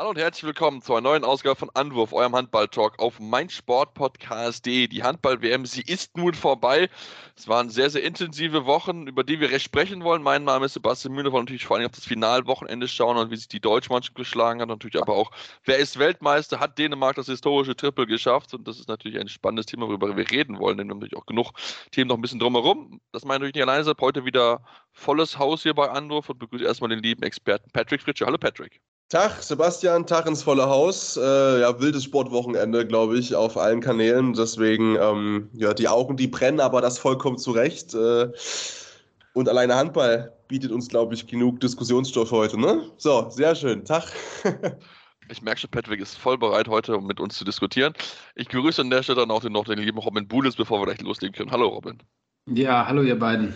Hallo und herzlich willkommen zu einer neuen Ausgabe von Anwurf, eurem Handball-Talk auf meinsportpodcast.de. Die Handball-WM, sie ist nun vorbei. Es waren sehr, sehr intensive Wochen, über die wir recht sprechen wollen. Mein Name ist Sebastian Mühne, wollen natürlich vor allem auf das Finalwochenende schauen und wie sich die deutsche Mannschaft geschlagen hat. Natürlich aber auch, wer ist Weltmeister, hat Dänemark das historische Triple geschafft. Und das ist natürlich ein spannendes Thema, worüber wir reden wollen, denn wir haben natürlich auch genug Themen noch ein bisschen drumherum. Das meine ich nicht alleine. Heute wieder volles Haus hier bei Anwurf und begrüße erstmal den lieben Experten Patrick Fritsche. Hallo Patrick. Tag, Sebastian, Tag ins volle Haus. Äh, ja, wildes Sportwochenende, glaube ich, auf allen Kanälen. Deswegen, ähm, ja, die Augen, die brennen, aber das vollkommen zurecht. Äh, und alleine Handball bietet uns, glaube ich, genug Diskussionsstoff heute, ne? So, sehr schön. Tag. Ich merke schon, Patrick ist voll bereit, heute um mit uns zu diskutieren. Ich grüße an der Stelle dann auch den, noch den lieben Robin Bulis, bevor wir gleich loslegen können. Hallo, Robin. Ja, hallo, ihr beiden.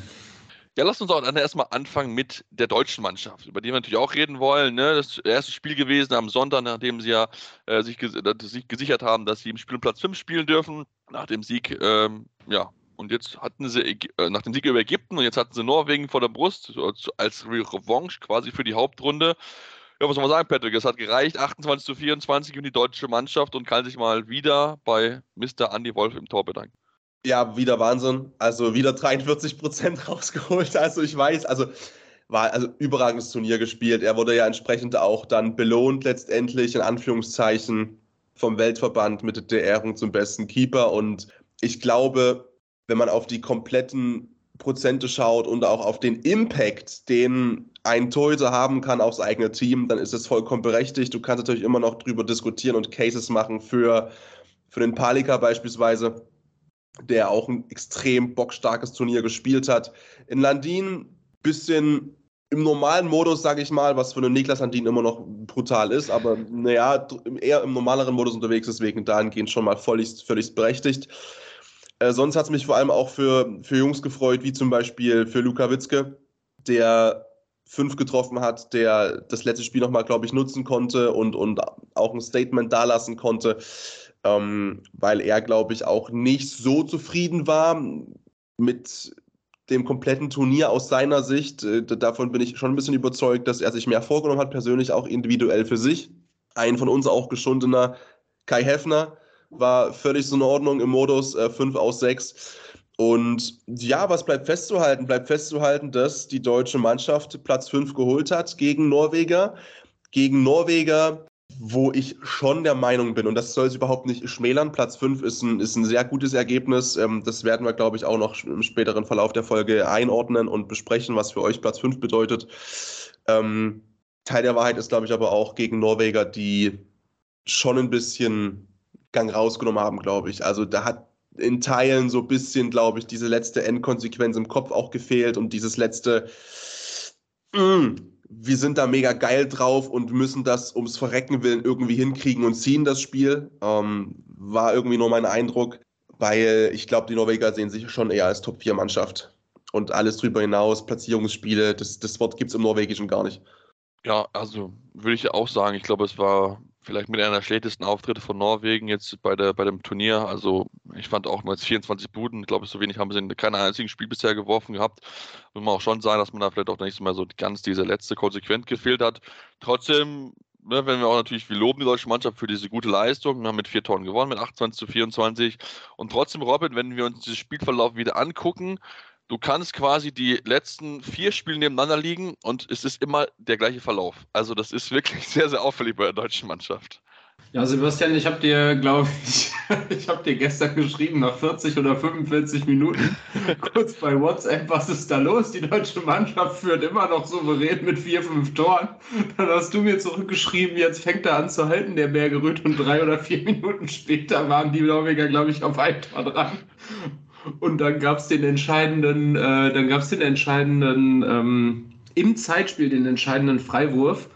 Ja, lass uns auch dann erstmal anfangen mit der deutschen Mannschaft, über die wir natürlich auch reden wollen. Ne? Das erste Spiel gewesen am Sonntag, nachdem sie ja äh, sich, ges sich, gesichert haben, dass sie im Spiel um Platz 5 spielen dürfen. Nach dem Sieg, ähm, ja, und jetzt hatten sie, äh, nach dem Sieg über Ägypten und jetzt hatten sie Norwegen vor der Brust, als Revanche quasi für die Hauptrunde. Ja, was soll man sagen, Patrick? Es hat gereicht, 28 zu 24 und die deutsche Mannschaft und kann sich mal wieder bei Mr. Andy Wolf im Tor bedanken. Ja, wieder Wahnsinn. Also wieder 43 Prozent rausgeholt. Also ich weiß, also war also überragendes Turnier gespielt. Er wurde ja entsprechend auch dann belohnt letztendlich in Anführungszeichen vom Weltverband mit der Ehrung zum besten Keeper. Und ich glaube, wenn man auf die kompletten Prozente schaut und auch auf den Impact, den ein Torhüter haben kann aufs eigene Team, dann ist es vollkommen berechtigt. Du kannst natürlich immer noch drüber diskutieren und Cases machen für, für den Palika beispielsweise der auch ein extrem bockstarkes Turnier gespielt hat. In Landin bisschen im normalen Modus, sage ich mal, was für einen Niklas Landin immer noch brutal ist, aber naja, eher im normaleren Modus unterwegs, deswegen dahingehend schon mal völlig, völlig berechtigt. Äh, sonst hat es mich vor allem auch für, für Jungs gefreut, wie zum Beispiel für Luka Witzke, der fünf getroffen hat, der das letzte Spiel nochmal, glaube ich, nutzen konnte und, und auch ein Statement dalassen konnte ähm, weil er, glaube ich, auch nicht so zufrieden war mit dem kompletten Turnier aus seiner Sicht. Äh, davon bin ich schon ein bisschen überzeugt, dass er sich mehr vorgenommen hat, persönlich auch individuell für sich. Ein von uns auch geschundener Kai Heffner war völlig so in Ordnung im Modus äh, 5 aus 6. Und ja, was bleibt festzuhalten? Bleibt festzuhalten, dass die deutsche Mannschaft Platz 5 geholt hat gegen Norweger. Gegen Norweger, wo ich schon der Meinung bin, und das soll es überhaupt nicht schmälern, Platz 5 ist ein, ist ein sehr gutes Ergebnis. Ähm, das werden wir, glaube ich, auch noch im späteren Verlauf der Folge einordnen und besprechen, was für euch Platz 5 bedeutet. Ähm, Teil der Wahrheit ist, glaube ich, aber auch gegen Norweger, die schon ein bisschen Gang rausgenommen haben, glaube ich. Also da hat in Teilen so ein bisschen, glaube ich, diese letzte Endkonsequenz im Kopf auch gefehlt und dieses letzte, mm, wir sind da mega geil drauf und müssen das ums Verrecken willen irgendwie hinkriegen und ziehen das Spiel. Ähm, war irgendwie nur mein Eindruck, weil ich glaube, die Norweger sehen sich schon eher als Top-4-Mannschaft. Und alles drüber hinaus, Platzierungsspiele, das, das Wort gibt es im Norwegischen gar nicht. Ja, also würde ich auch sagen, ich glaube, es war vielleicht mit einer der schlechtesten Auftritte von Norwegen jetzt bei, der, bei dem Turnier. Also ich fand auch nur jetzt 24 Buden, ich glaube, so wenig haben sie in keinem einzigen Spiel bisher geworfen gehabt. Muss man auch schon sagen, dass man da vielleicht auch nicht mehr so ganz diese letzte konsequent gefehlt hat. Trotzdem, ne, wenn wir auch natürlich, wir loben die deutsche Mannschaft für diese gute Leistung, wir haben mit vier Toren gewonnen, mit 28 zu 24. Und trotzdem, Robin, wenn wir uns diesen Spielverlauf wieder angucken, du kannst quasi die letzten vier Spiele nebeneinander liegen und es ist immer der gleiche Verlauf. Also das ist wirklich sehr, sehr auffällig bei der deutschen Mannschaft. Ja, Sebastian, ich habe dir, glaube ich, ich habe dir gestern geschrieben, nach 40 oder 45 Minuten, kurz bei WhatsApp, was ist da los? Die deutsche Mannschaft führt immer noch souverän mit vier, fünf Toren. Dann hast du mir zurückgeschrieben, jetzt fängt er an zu halten, der Bergerüt, und drei oder vier Minuten später waren die Norweger, glaube ich, auf ein Tor dran. Und dann gab es den entscheidenden, äh, dann gab es den entscheidenden, ähm, im Zeitspiel den entscheidenden Freiwurf.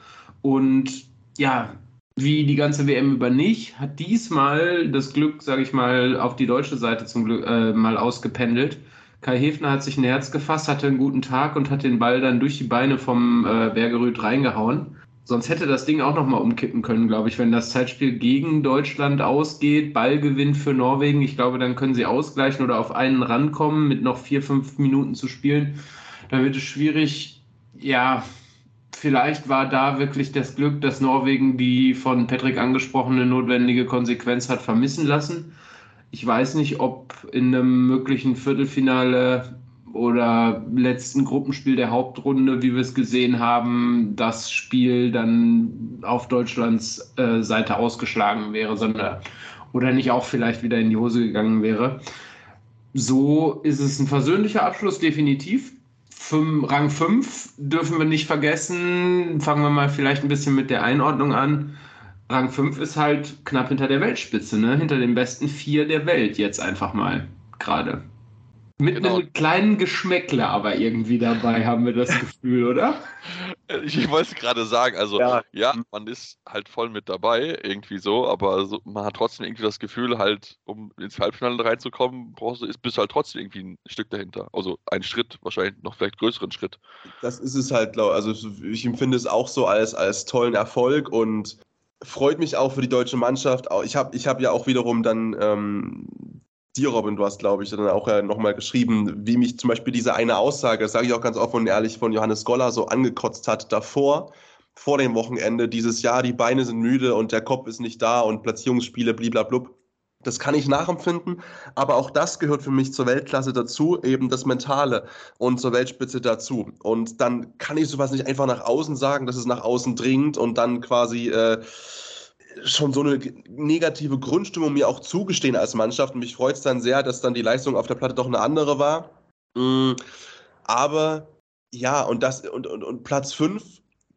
Und ja, wie die ganze WM über nicht, hat diesmal das Glück, sage ich mal, auf die deutsche Seite zum Glück äh, mal ausgependelt. Kai Hefner hat sich ein Herz gefasst, hatte einen guten Tag und hat den Ball dann durch die Beine vom äh, Bergerüth reingehauen. Sonst hätte das Ding auch nochmal umkippen können, glaube ich, wenn das Zeitspiel gegen Deutschland ausgeht, Ballgewinn für Norwegen. Ich glaube, dann können sie ausgleichen oder auf einen rankommen, mit noch vier, fünf Minuten zu spielen. Dann wird es schwierig. Ja, vielleicht war da wirklich das Glück, dass Norwegen die von Patrick angesprochene notwendige Konsequenz hat vermissen lassen. Ich weiß nicht, ob in einem möglichen Viertelfinale oder letzten Gruppenspiel der Hauptrunde, wie wir es gesehen haben, das Spiel dann auf Deutschlands äh, Seite ausgeschlagen wäre, sondern oder nicht auch vielleicht wieder in die Hose gegangen wäre. So ist es ein versöhnlicher Abschluss, definitiv. Fünf, Rang 5 dürfen wir nicht vergessen. Fangen wir mal vielleicht ein bisschen mit der Einordnung an. Rang 5 ist halt knapp hinter der Weltspitze, ne? hinter den besten vier der Welt jetzt einfach mal gerade. Mit genau. einem kleinen Geschmäckle aber irgendwie dabei, haben wir das Gefühl, oder? Ich, ich wollte es gerade sagen, also ja. ja. man ist halt voll mit dabei, irgendwie so, aber so, man hat trotzdem irgendwie das Gefühl, halt, um ins Halbfinale reinzukommen, brauchst du, ist, bist du halt trotzdem irgendwie ein Stück dahinter. Also ein Schritt, wahrscheinlich noch vielleicht größeren Schritt. Das ist es halt, glaube also ich empfinde es auch so als, als tollen Erfolg und freut mich auch für die deutsche Mannschaft. Ich habe ich hab ja auch wiederum dann ähm, dir, Robin, du hast, glaube ich, dann auch ja nochmal geschrieben, wie mich zum Beispiel diese eine Aussage, das sage ich auch ganz offen und ehrlich, von Johannes Goller so angekotzt hat davor, vor dem Wochenende, dieses Jahr, die Beine sind müde und der Kopf ist nicht da und Platzierungsspiele, bliblablub. Das kann ich nachempfinden, aber auch das gehört für mich zur Weltklasse dazu, eben das Mentale und zur Weltspitze dazu. Und dann kann ich sowas nicht einfach nach außen sagen, dass es nach außen dringt und dann quasi äh, schon so eine negative Grundstimmung mir auch zugestehen als Mannschaft. Und mich freut es dann sehr, dass dann die Leistung auf der Platte doch eine andere war. Mm, aber ja, und, das, und, und, und Platz 5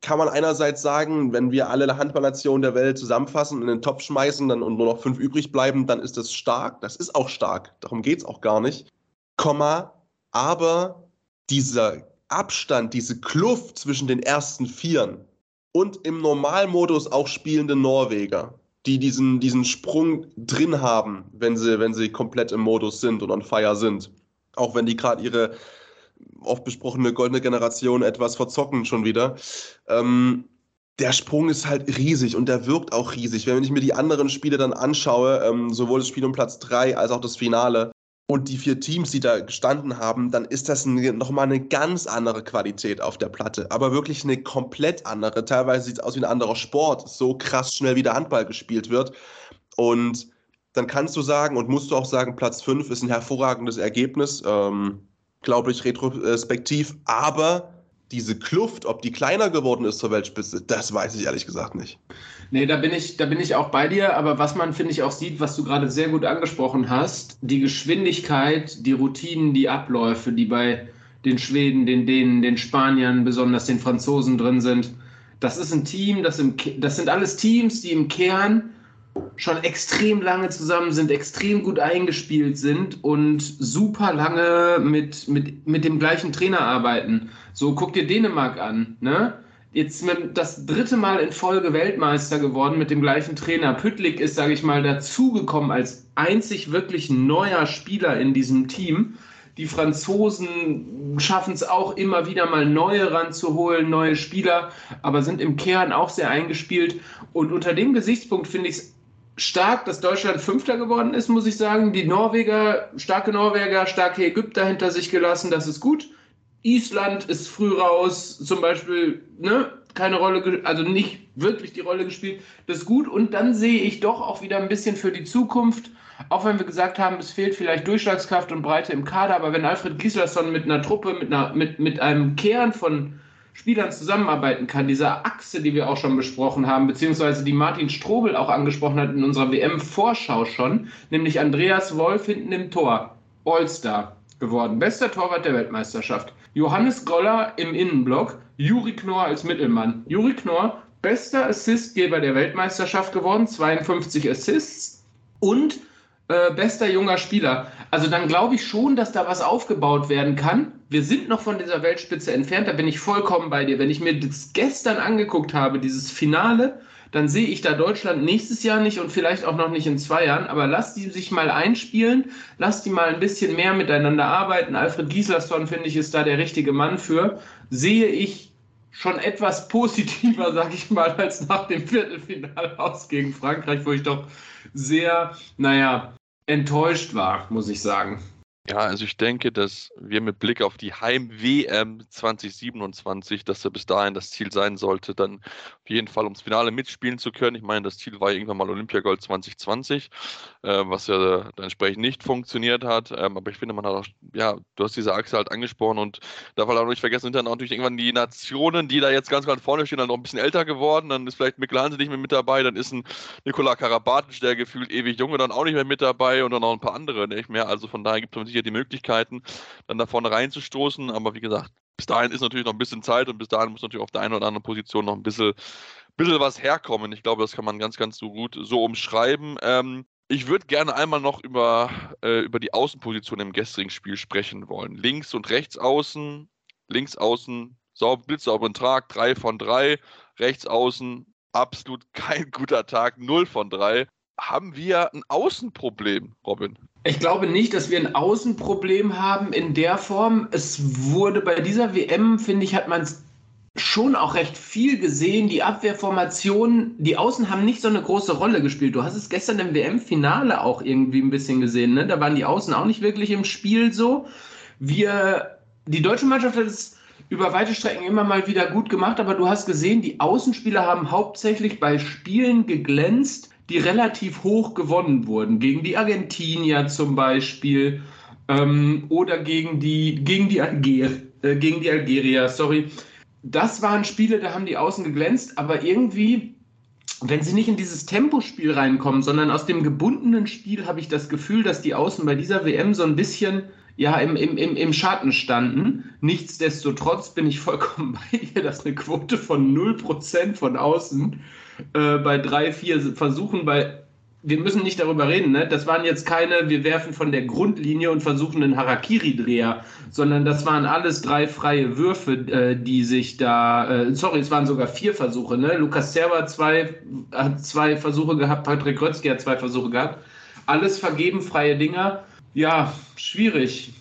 kann man einerseits sagen, wenn wir alle Handballnationen der Welt zusammenfassen und in den Topf schmeißen dann, und nur noch fünf übrig bleiben, dann ist das stark. Das ist auch stark. Darum geht es auch gar nicht. Komma, aber dieser Abstand, diese Kluft zwischen den ersten Vieren, und im Normalmodus auch spielende Norweger, die diesen, diesen Sprung drin haben, wenn sie, wenn sie komplett im Modus sind und on fire sind. Auch wenn die gerade ihre oft besprochene goldene Generation etwas verzocken schon wieder. Ähm, der Sprung ist halt riesig und der wirkt auch riesig. Wenn ich mir die anderen Spiele dann anschaue, ähm, sowohl das Spiel um Platz 3 als auch das Finale, und die vier Teams, die da gestanden haben, dann ist das nochmal eine ganz andere Qualität auf der Platte. Aber wirklich eine komplett andere. Teilweise sieht es aus wie ein anderer Sport, so krass schnell wie der Handball gespielt wird. Und dann kannst du sagen und musst du auch sagen, Platz 5 ist ein hervorragendes Ergebnis, ähm, glaube ich, retrospektiv. Aber diese Kluft, ob die kleiner geworden ist zur Weltspitze, das weiß ich ehrlich gesagt nicht. Nee, da bin ich, da bin ich auch bei dir, aber was man, finde ich, auch sieht, was du gerade sehr gut angesprochen hast, die Geschwindigkeit, die Routinen, die Abläufe, die bei den Schweden, den Dänen, den Spaniern, besonders den Franzosen drin sind. Das ist ein Team, das, im, das sind alles Teams, die im Kern schon extrem lange zusammen sind, extrem gut eingespielt sind und super lange mit, mit, mit dem gleichen Trainer arbeiten. So, guck dir Dänemark an, ne? Jetzt das dritte Mal in Folge Weltmeister geworden mit dem gleichen Trainer. Püttlik ist, sage ich mal, dazugekommen als einzig wirklich neuer Spieler in diesem Team. Die Franzosen schaffen es auch immer wieder mal neue ranzuholen, neue Spieler, aber sind im Kern auch sehr eingespielt. Und unter dem Gesichtspunkt finde ich es stark, dass Deutschland Fünfter geworden ist, muss ich sagen. Die Norweger, starke Norweger, starke Ägypter hinter sich gelassen, das ist gut. Island ist früh raus, zum Beispiel, ne, keine Rolle, also nicht wirklich die Rolle gespielt. Das ist gut. Und dann sehe ich doch auch wieder ein bisschen für die Zukunft, auch wenn wir gesagt haben, es fehlt vielleicht Durchschlagskraft und Breite im Kader, aber wenn Alfred Gislason mit einer Truppe, mit, einer, mit, mit einem Kern von Spielern zusammenarbeiten kann, diese Achse, die wir auch schon besprochen haben, beziehungsweise die Martin Strobel auch angesprochen hat in unserer WM-Vorschau schon, nämlich Andreas Wolf hinten im Tor, All-Star geworden, bester Torwart der Weltmeisterschaft. Johannes Goller im Innenblock, Juri Knorr als Mittelmann. Juri Knorr, bester Assistgeber der Weltmeisterschaft geworden, 52 Assists und äh, bester junger Spieler. Also dann glaube ich schon, dass da was aufgebaut werden kann. Wir sind noch von dieser Weltspitze entfernt, da bin ich vollkommen bei dir. Wenn ich mir das gestern angeguckt habe, dieses Finale, dann sehe ich da Deutschland nächstes Jahr nicht und vielleicht auch noch nicht in zwei Jahren. Aber lass die sich mal einspielen, lass die mal ein bisschen mehr miteinander arbeiten. Alfred Gislason, finde ich, ist da der richtige Mann für. Sehe ich schon etwas positiver, sag ich mal, als nach dem Viertelfinale aus gegen Frankreich, wo ich doch sehr, naja, enttäuscht war, muss ich sagen. Ja, also ich denke, dass wir mit Blick auf die Heim-WM 2027, dass er bis dahin das Ziel sein sollte, dann auf jeden Fall ums Finale mitspielen zu können. Ich meine, das Ziel war irgendwann mal Olympiagold 2020, äh, was ja dann entsprechend nicht funktioniert hat. Ähm, aber ich finde, man hat auch, ja, du hast diese Achse halt angesprochen und darf halt auch nicht vergessen, sind dann auch natürlich irgendwann die Nationen, die da jetzt ganz, ganz vorne stehen, dann noch ein bisschen älter geworden. Dann ist vielleicht Mikkel Hansen nicht mehr mit dabei, dann ist ein Nikola Karabatic, der gefühlt ewig junge, dann auch nicht mehr mit dabei und dann auch ein paar andere nicht mehr. Also von daher gibt es sicher die Möglichkeiten, dann da vorne reinzustoßen. Aber wie gesagt, bis dahin ist natürlich noch ein bisschen Zeit und bis dahin muss natürlich auf der einen oder anderen Position noch ein bisschen, bisschen was herkommen. Ich glaube, das kann man ganz, ganz so gut so umschreiben. Ähm, ich würde gerne einmal noch über, äh, über die Außenposition im gestrigen Spiel sprechen wollen. Links und rechts außen, links außen, sauber, blitzsauberen Trag, 3 von 3, rechts außen, absolut kein guter Tag, 0 von 3 haben wir ein Außenproblem, Robin? Ich glaube nicht, dass wir ein Außenproblem haben in der Form. Es wurde bei dieser WM, finde ich, hat man es schon auch recht viel gesehen. Die Abwehrformationen, die Außen haben nicht so eine große Rolle gespielt. Du hast es gestern im WM-Finale auch irgendwie ein bisschen gesehen. Ne? Da waren die Außen auch nicht wirklich im Spiel so. Wir, die deutsche Mannschaft hat es über weite Strecken immer mal wieder gut gemacht, aber du hast gesehen, die Außenspieler haben hauptsächlich bei Spielen geglänzt, die relativ hoch gewonnen wurden. Gegen die Argentinier zum Beispiel ähm, oder gegen die, gegen, die Alger, äh, gegen die Algerier, sorry. Das waren Spiele, da haben die Außen geglänzt, aber irgendwie, wenn sie nicht in dieses Tempospiel reinkommen, sondern aus dem gebundenen Spiel, habe ich das Gefühl, dass die Außen bei dieser WM so ein bisschen ja, im, im, im Schatten standen. Nichtsdestotrotz bin ich vollkommen bei dir, dass eine Quote von 0% von außen äh, bei drei, vier Versuchen, bei wir müssen nicht darüber reden, ne? Das waren jetzt keine, wir werfen von der Grundlinie und versuchen einen Harakiri-Dreher, sondern das waren alles drei freie Würfe, äh, die sich da, äh, sorry, es waren sogar vier Versuche, ne? Lukas Serber zwei, hat zwei Versuche gehabt, Patrick Grötzky hat zwei Versuche gehabt. Alles vergeben, freie Dinger. Ja, schwierig.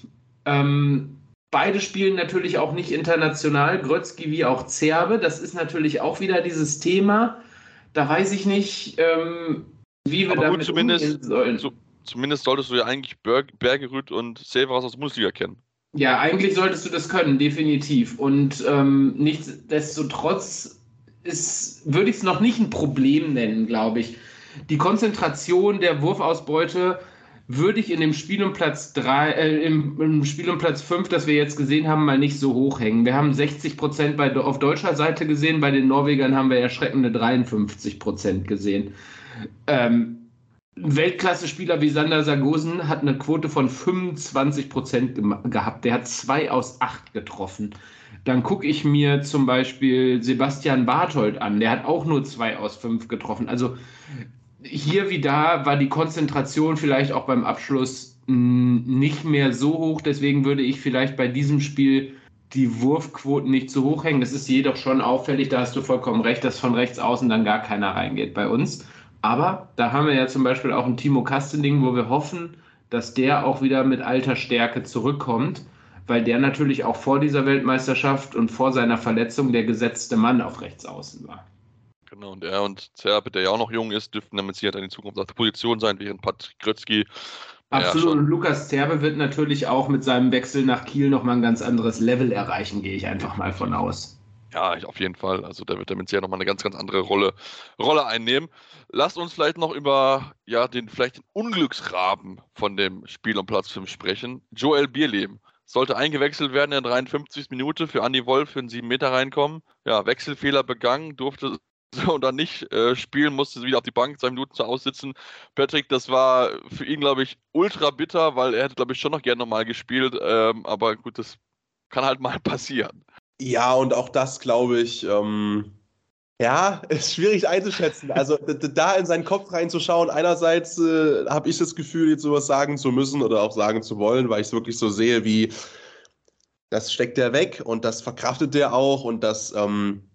Ähm, beide spielen natürlich auch nicht international, Grötzky wie auch Zerbe. Das ist natürlich auch wieder dieses Thema da weiß ich nicht, ähm, wie wir Aber damit gut, zumindest, umgehen sollen. So, zumindest solltest du ja eigentlich Berg, Bergerud und Severas aus der Bundesliga kennen. Ja, eigentlich solltest du das können, definitiv. Und ähm, nichtsdestotrotz ist, würde ich es noch nicht ein Problem nennen, glaube ich. Die Konzentration der Wurfausbeute würde ich in dem Spiel um Platz 3, äh, im, im, Spiel um Platz 5, das wir jetzt gesehen haben, mal nicht so hoch hängen. Wir haben 60 Prozent auf deutscher Seite gesehen, bei den Norwegern haben wir erschreckende 53 Prozent gesehen. Ähm, ein Weltklasse-Spieler wie Sander Sargosen hat eine Quote von 25 Prozent gehabt. Der hat zwei aus acht getroffen. Dann gucke ich mir zum Beispiel Sebastian Barthold an. Der hat auch nur zwei aus fünf getroffen. Also hier wie da war die Konzentration vielleicht auch beim Abschluss nicht mehr so hoch. Deswegen würde ich vielleicht bei diesem Spiel die Wurfquoten nicht zu hoch hängen. Das ist jedoch schon auffällig, da hast du vollkommen recht, dass von rechts außen dann gar keiner reingeht bei uns. Aber da haben wir ja zum Beispiel auch einen Timo Kastening, wo wir hoffen, dass der auch wieder mit alter Stärke zurückkommt, weil der natürlich auch vor dieser Weltmeisterschaft und vor seiner Verletzung der gesetzte Mann auf rechts außen war. Genau, und er und Zerbe, der ja auch noch jung ist, dürften damit sicher in Zukunft auf der Position sein, während Patrick Grötzky. Absolut, und Lukas Zerbe wird natürlich auch mit seinem Wechsel nach Kiel nochmal ein ganz anderes Level erreichen, gehe ich einfach mal von aus. Ja, auf jeden Fall. Also der wird damit sehr nochmal eine ganz, ganz andere Rolle, Rolle einnehmen. Lasst uns vielleicht noch über ja, den vielleicht den Unglücksraben von dem Spiel um Platz 5 sprechen. Joel Bierlehm sollte eingewechselt werden in der 53. Minute für Andy Wolf für einen 7 Meter reinkommen. Ja, Wechselfehler begangen, durfte und dann nicht äh, spielen, musste wieder auf die Bank zwei Minuten zu aussitzen. Patrick, das war für ihn, glaube ich, ultra bitter, weil er hätte, glaube ich, schon noch gerne nochmal gespielt. Ähm, aber gut, das kann halt mal passieren. Ja, und auch das, glaube ich, ähm, ja, ist schwierig einzuschätzen. Also da in seinen Kopf reinzuschauen, einerseits äh, habe ich das Gefühl, jetzt sowas sagen zu müssen oder auch sagen zu wollen, weil ich es wirklich so sehe, wie das steckt er weg und das verkraftet er auch und das ähm,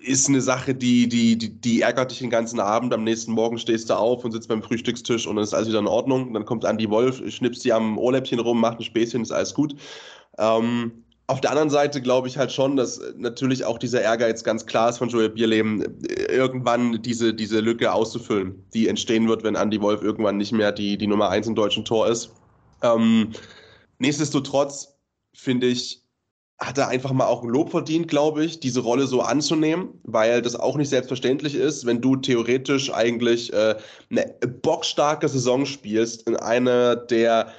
ist eine Sache, die, die, die, die, ärgert dich den ganzen Abend. Am nächsten Morgen stehst du auf und sitzt beim Frühstückstisch und dann ist alles wieder in Ordnung. dann kommt Andi Wolf, schnippst die am Ohrläppchen rum, macht ein Späßchen, ist alles gut. Ähm, Auf der anderen Seite glaube ich halt schon, dass natürlich auch dieser Ehrgeiz ganz klar ist von Joel Bierleben, irgendwann diese, diese Lücke auszufüllen, die entstehen wird, wenn Andy Wolf irgendwann nicht mehr die, die Nummer 1 im deutschen Tor ist. Ähm, nichtsdestotrotz finde ich, hat er einfach mal auch ein Lob verdient, glaube ich, diese Rolle so anzunehmen, weil das auch nicht selbstverständlich ist, wenn du theoretisch eigentlich äh, eine bockstarke Saison spielst in einer der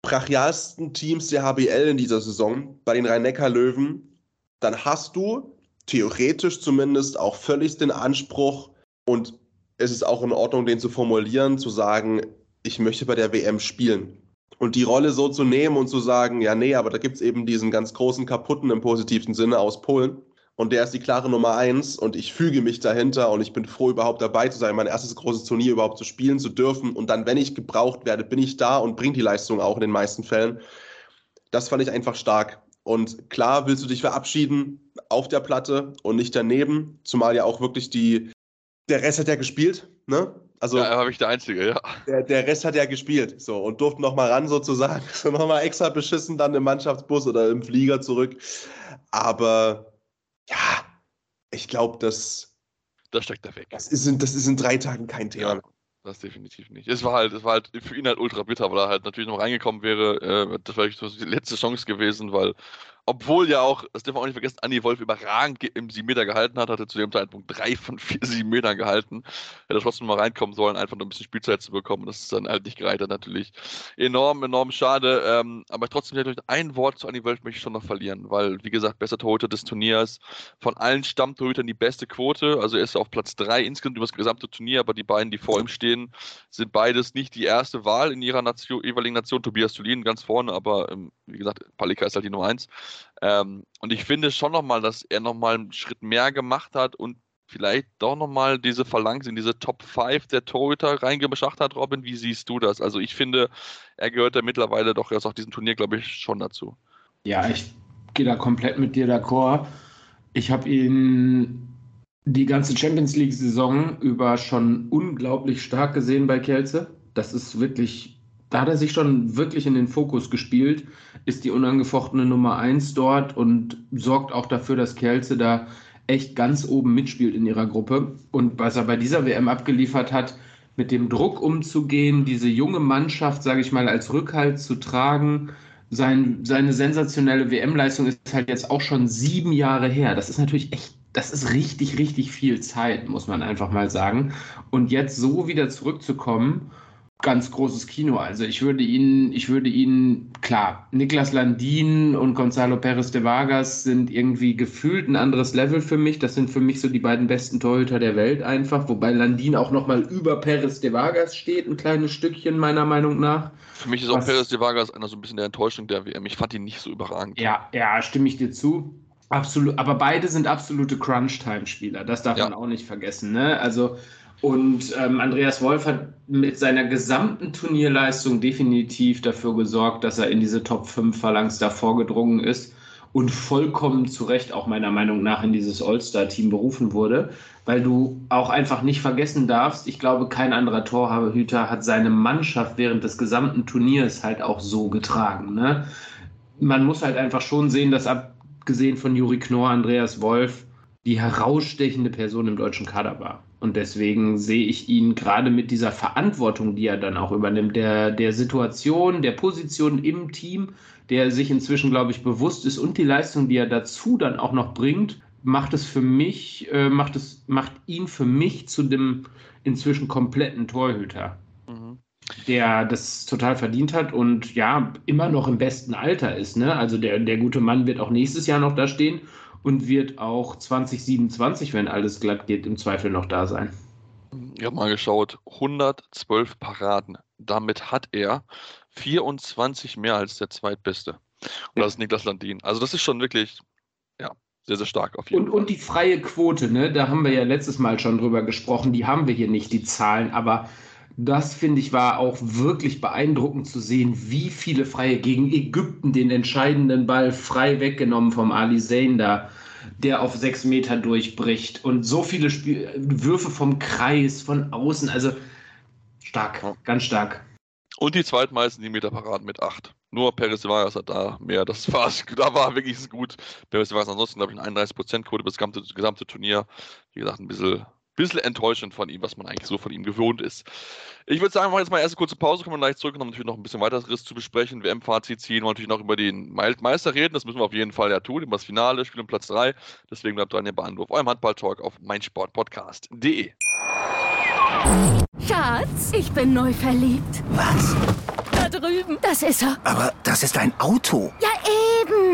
brachialsten Teams der HBL in dieser Saison, bei den Rhein-Neckar-Löwen, dann hast du theoretisch zumindest auch völlig den Anspruch und es ist auch in Ordnung, den zu formulieren, zu sagen, ich möchte bei der WM spielen. Und die Rolle so zu nehmen und zu sagen, ja, nee, aber da gibt es eben diesen ganz großen Kaputten im positivsten Sinne aus Polen. Und der ist die klare Nummer eins und ich füge mich dahinter und ich bin froh, überhaupt dabei zu sein, mein erstes großes Turnier überhaupt zu spielen zu dürfen. Und dann, wenn ich gebraucht werde, bin ich da und bringe die Leistung auch in den meisten Fällen. Das fand ich einfach stark. Und klar willst du dich verabschieden auf der Platte und nicht daneben, zumal ja auch wirklich die, der Rest hat ja gespielt, ne? Also, ja, habe ich der Einzige, ja. Der, der Rest hat ja gespielt, so, und durfte nochmal ran, sozusagen. So nochmal extra beschissen dann im Mannschaftsbus oder im Flieger zurück. Aber ja, ich glaube, das. Da steckt er weg. Das ist, in, das ist in drei Tagen kein Thema. Ja, das definitiv nicht. Es war halt, es war halt für ihn halt ultra bitter, weil er halt natürlich noch reingekommen wäre. Äh, das wäre die letzte Chance gewesen, weil obwohl ja auch, das dürfen wir auch nicht vergessen, Andi Wolf überragend im 7 Meter gehalten hat, hatte zu dem Zeitpunkt drei von vier 7 Metern gehalten. Hätte trotzdem mal reinkommen sollen, einfach nur ein bisschen Spielzeit zu bekommen. Das ist dann halt nicht gereicht natürlich. Enorm, enorm schade. Ähm, aber trotzdem, ein Wort zu Andi Wolf möchte ich schon noch verlieren, weil, wie gesagt, bester Torhüter des Turniers. Von allen Stammtorhütern die beste Quote. Also er ist auf Platz 3 insgesamt über das gesamte Turnier, aber die beiden, die vor ihm stehen, sind beides nicht die erste Wahl in ihrer Nation, jeweiligen Nation. Tobias Tulin ganz vorne, aber ähm, wie gesagt, Palika ist halt die Nummer 1. Ähm, und ich finde schon nochmal, dass er nochmal einen Schritt mehr gemacht hat und vielleicht doch nochmal diese Phalanx in diese Top 5 der Torhüter reingebracht hat, Robin. Wie siehst du das? Also ich finde, er gehört ja mittlerweile doch erst auf diesem Turnier, glaube ich, schon dazu. Ja, ich gehe da komplett mit dir d'accord. Ich habe ihn die ganze Champions League-Saison über schon unglaublich stark gesehen bei Kelze. Das ist wirklich da hat er sich schon wirklich in den Fokus gespielt, ist die unangefochtene Nummer 1 dort und sorgt auch dafür, dass Kelze da echt ganz oben mitspielt in ihrer Gruppe. Und was er bei dieser WM abgeliefert hat, mit dem Druck umzugehen, diese junge Mannschaft, sage ich mal, als Rückhalt zu tragen, sein, seine sensationelle WM-Leistung ist halt jetzt auch schon sieben Jahre her. Das ist natürlich echt, das ist richtig, richtig viel Zeit, muss man einfach mal sagen. Und jetzt so wieder zurückzukommen ganz großes Kino. Also ich würde ihn, ich würde ihn, klar, Niklas Landin und Gonzalo Perez de Vargas sind irgendwie gefühlt ein anderes Level für mich. Das sind für mich so die beiden besten Torhüter der Welt einfach, wobei Landin auch nochmal über Perez de Vargas steht, ein kleines Stückchen meiner Meinung nach. Für mich ist auch Was, Perez de Vargas einer so ein bisschen der Enttäuschung der WM. Ich fand ihn nicht so überragend. Ja, ja, stimme ich dir zu. Absolut, aber beide sind absolute Crunch-Time-Spieler. Das darf ja. man auch nicht vergessen. Ne? Also und ähm, Andreas Wolf hat mit seiner gesamten Turnierleistung definitiv dafür gesorgt, dass er in diese Top 5 Phalanx da vorgedrungen ist und vollkommen zu Recht auch meiner Meinung nach in dieses All-Star-Team berufen wurde, weil du auch einfach nicht vergessen darfst, ich glaube, kein anderer Torhüter hat seine Mannschaft während des gesamten Turniers halt auch so getragen. Ne? Man muss halt einfach schon sehen, dass abgesehen von Juri Knorr, Andreas Wolf die herausstechende Person im deutschen Kader war. Und deswegen sehe ich ihn gerade mit dieser Verantwortung, die er dann auch übernimmt, der, der Situation, der Position im Team, der sich inzwischen, glaube ich, bewusst ist und die Leistung, die er dazu dann auch noch bringt, macht es für mich, äh, macht es, macht ihn für mich zu dem inzwischen kompletten Torhüter. Mhm. Der das total verdient hat und ja, immer noch im besten Alter ist. Ne? Also der, der gute Mann wird auch nächstes Jahr noch da stehen und wird auch 2027, wenn alles glatt geht, im Zweifel noch da sein. Ich habe mal geschaut, 112 Paraden. Damit hat er 24 mehr als der zweitbeste. Und das ist Niklas Landin. Also das ist schon wirklich, ja, sehr, sehr stark auf jeden und, Fall. Und die freie Quote, ne, da haben wir ja letztes Mal schon drüber gesprochen, die haben wir hier nicht, die Zahlen, aber das finde ich war auch wirklich beeindruckend zu sehen, wie viele Freie gegen Ägypten den entscheidenden Ball frei weggenommen vom Ali Zayn da, der auf sechs Meter durchbricht und so viele Spiel Würfe vom Kreis, von außen, also stark, ganz stark. Und die zweitmeisten die Meter Paraden mit acht. Nur Peres Vargas hat da mehr. Das war, da war wirklich gut. Peres Vargas ansonsten, glaube ich, eine 31%-Quote über das gesamte, gesamte Turnier. Wie gesagt, ein bisschen bisschen enttäuschend von ihm, was man eigentlich so von ihm gewohnt ist. Ich würde sagen, wir machen jetzt mal eine erste kurze Pause, kommen wir gleich zurück haben natürlich noch ein bisschen weiteres zu besprechen. WM-Fazit ziehen und natürlich noch über den Meister reden. Das müssen wir auf jeden Fall ja tun, über das Finale, Spiel um Platz 3. Deswegen bleibt dran hier bei Anruf, eurem Handball-Talk auf meinsportpodcast.de. Schatz, ich bin neu verliebt. Was? Da drüben. Das ist er. Aber das ist ein Auto. Ja, eben.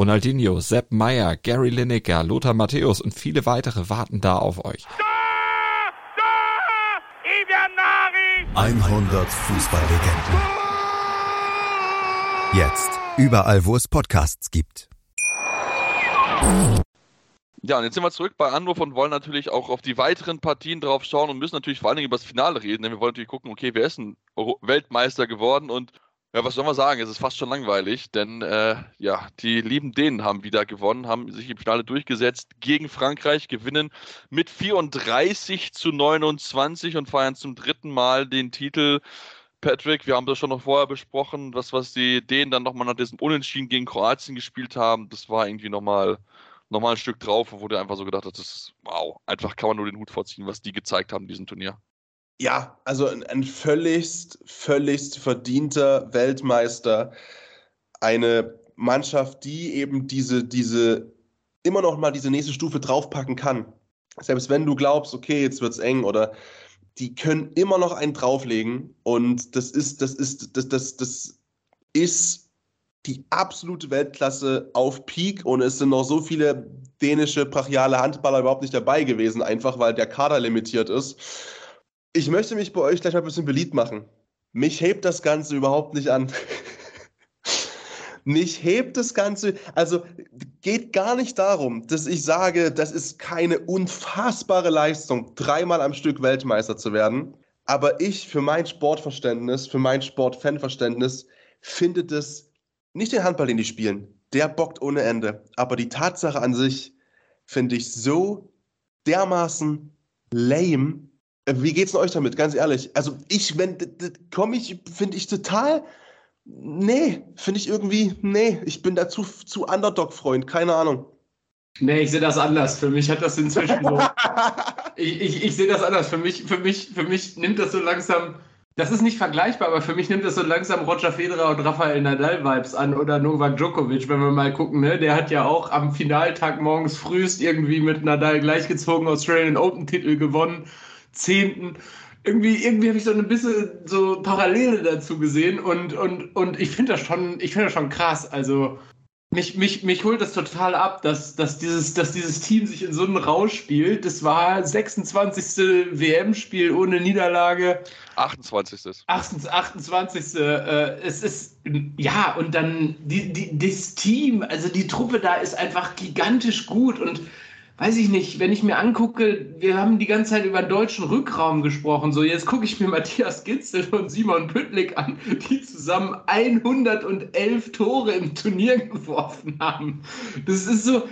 Ronaldinho, Sepp Meyer, Gary Lineker, Lothar Matthäus und viele weitere warten da auf euch. 100 Fußballlegenden. Jetzt überall, wo es Podcasts gibt. Ja, und jetzt sind wir zurück bei Anruf und wollen natürlich auch auf die weiteren Partien drauf schauen und müssen natürlich vor allen Dingen über das Finale reden, denn wir wollen natürlich gucken, okay, wer ist ein Weltmeister geworden und ja, was soll man sagen? Es ist fast schon langweilig, denn äh, ja, die lieben Dänen haben wieder gewonnen, haben sich im Finale durchgesetzt gegen Frankreich, gewinnen mit 34 zu 29 und feiern zum dritten Mal den Titel. Patrick, wir haben das schon noch vorher besprochen, was, was die Dänen dann nochmal nach diesem Unentschieden gegen Kroatien gespielt haben, das war irgendwie nochmal noch mal ein Stück drauf, wo du einfach so gedacht hast, das ist wow, einfach kann man nur den Hut vorziehen, was die gezeigt haben in diesem Turnier. Ja, also ein, ein völligst, völligst verdienter Weltmeister. Eine Mannschaft, die eben diese, diese, immer noch mal diese nächste Stufe draufpacken kann. Selbst wenn du glaubst, okay, jetzt wird's eng oder die können immer noch einen drauflegen und das ist, das ist, das, das, das ist die absolute Weltklasse auf Peak und es sind noch so viele dänische brachiale Handballer überhaupt nicht dabei gewesen, einfach weil der Kader limitiert ist. Ich möchte mich bei euch gleich mal ein bisschen beliebt machen. Mich hebt das Ganze überhaupt nicht an. mich hebt das Ganze, also geht gar nicht darum, dass ich sage, das ist keine unfassbare Leistung, dreimal am Stück Weltmeister zu werden. Aber ich für mein Sportverständnis, für mein Sportfanverständnis, finde das nicht den Handball, den die spielen. Der bockt ohne Ende. Aber die Tatsache an sich finde ich so dermaßen lame, wie geht's denn euch damit, ganz ehrlich? Also ich, wenn, komme ich, finde ich total, nee, finde ich irgendwie, nee, ich bin da zu, Underdog-Freund, keine Ahnung. Nee, ich sehe das anders. Für mich hat das inzwischen so. ich ich, ich sehe das anders. Für mich, für, mich, für mich nimmt das so langsam. Das ist nicht vergleichbar, aber für mich nimmt das so langsam Roger Federer und Rafael Nadal-Vibes an oder Novak Djokovic, wenn wir mal gucken. Ne? Der hat ja auch am Finaltag morgens frühest irgendwie mit Nadal gleichgezogen Australian Open-Titel gewonnen zehnten. Irgendwie, irgendwie habe ich so ein bisschen so Parallele dazu gesehen und, und, und ich finde das schon, ich finde das schon krass. Also mich, mich, mich holt das total ab, dass, dass, dieses, dass dieses Team sich in so einen Rausch spielt. Das war 26. WM-Spiel ohne Niederlage. 28. 28. Äh, es ist, ja, und dann die, die, das Team, also die Truppe da ist einfach gigantisch gut und weiß ich nicht, wenn ich mir angucke, wir haben die ganze Zeit über deutschen Rückraum gesprochen. So, jetzt gucke ich mir Matthias Gitzel und Simon Püttlik an, die zusammen 111 Tore im Turnier geworfen haben. Das ist so,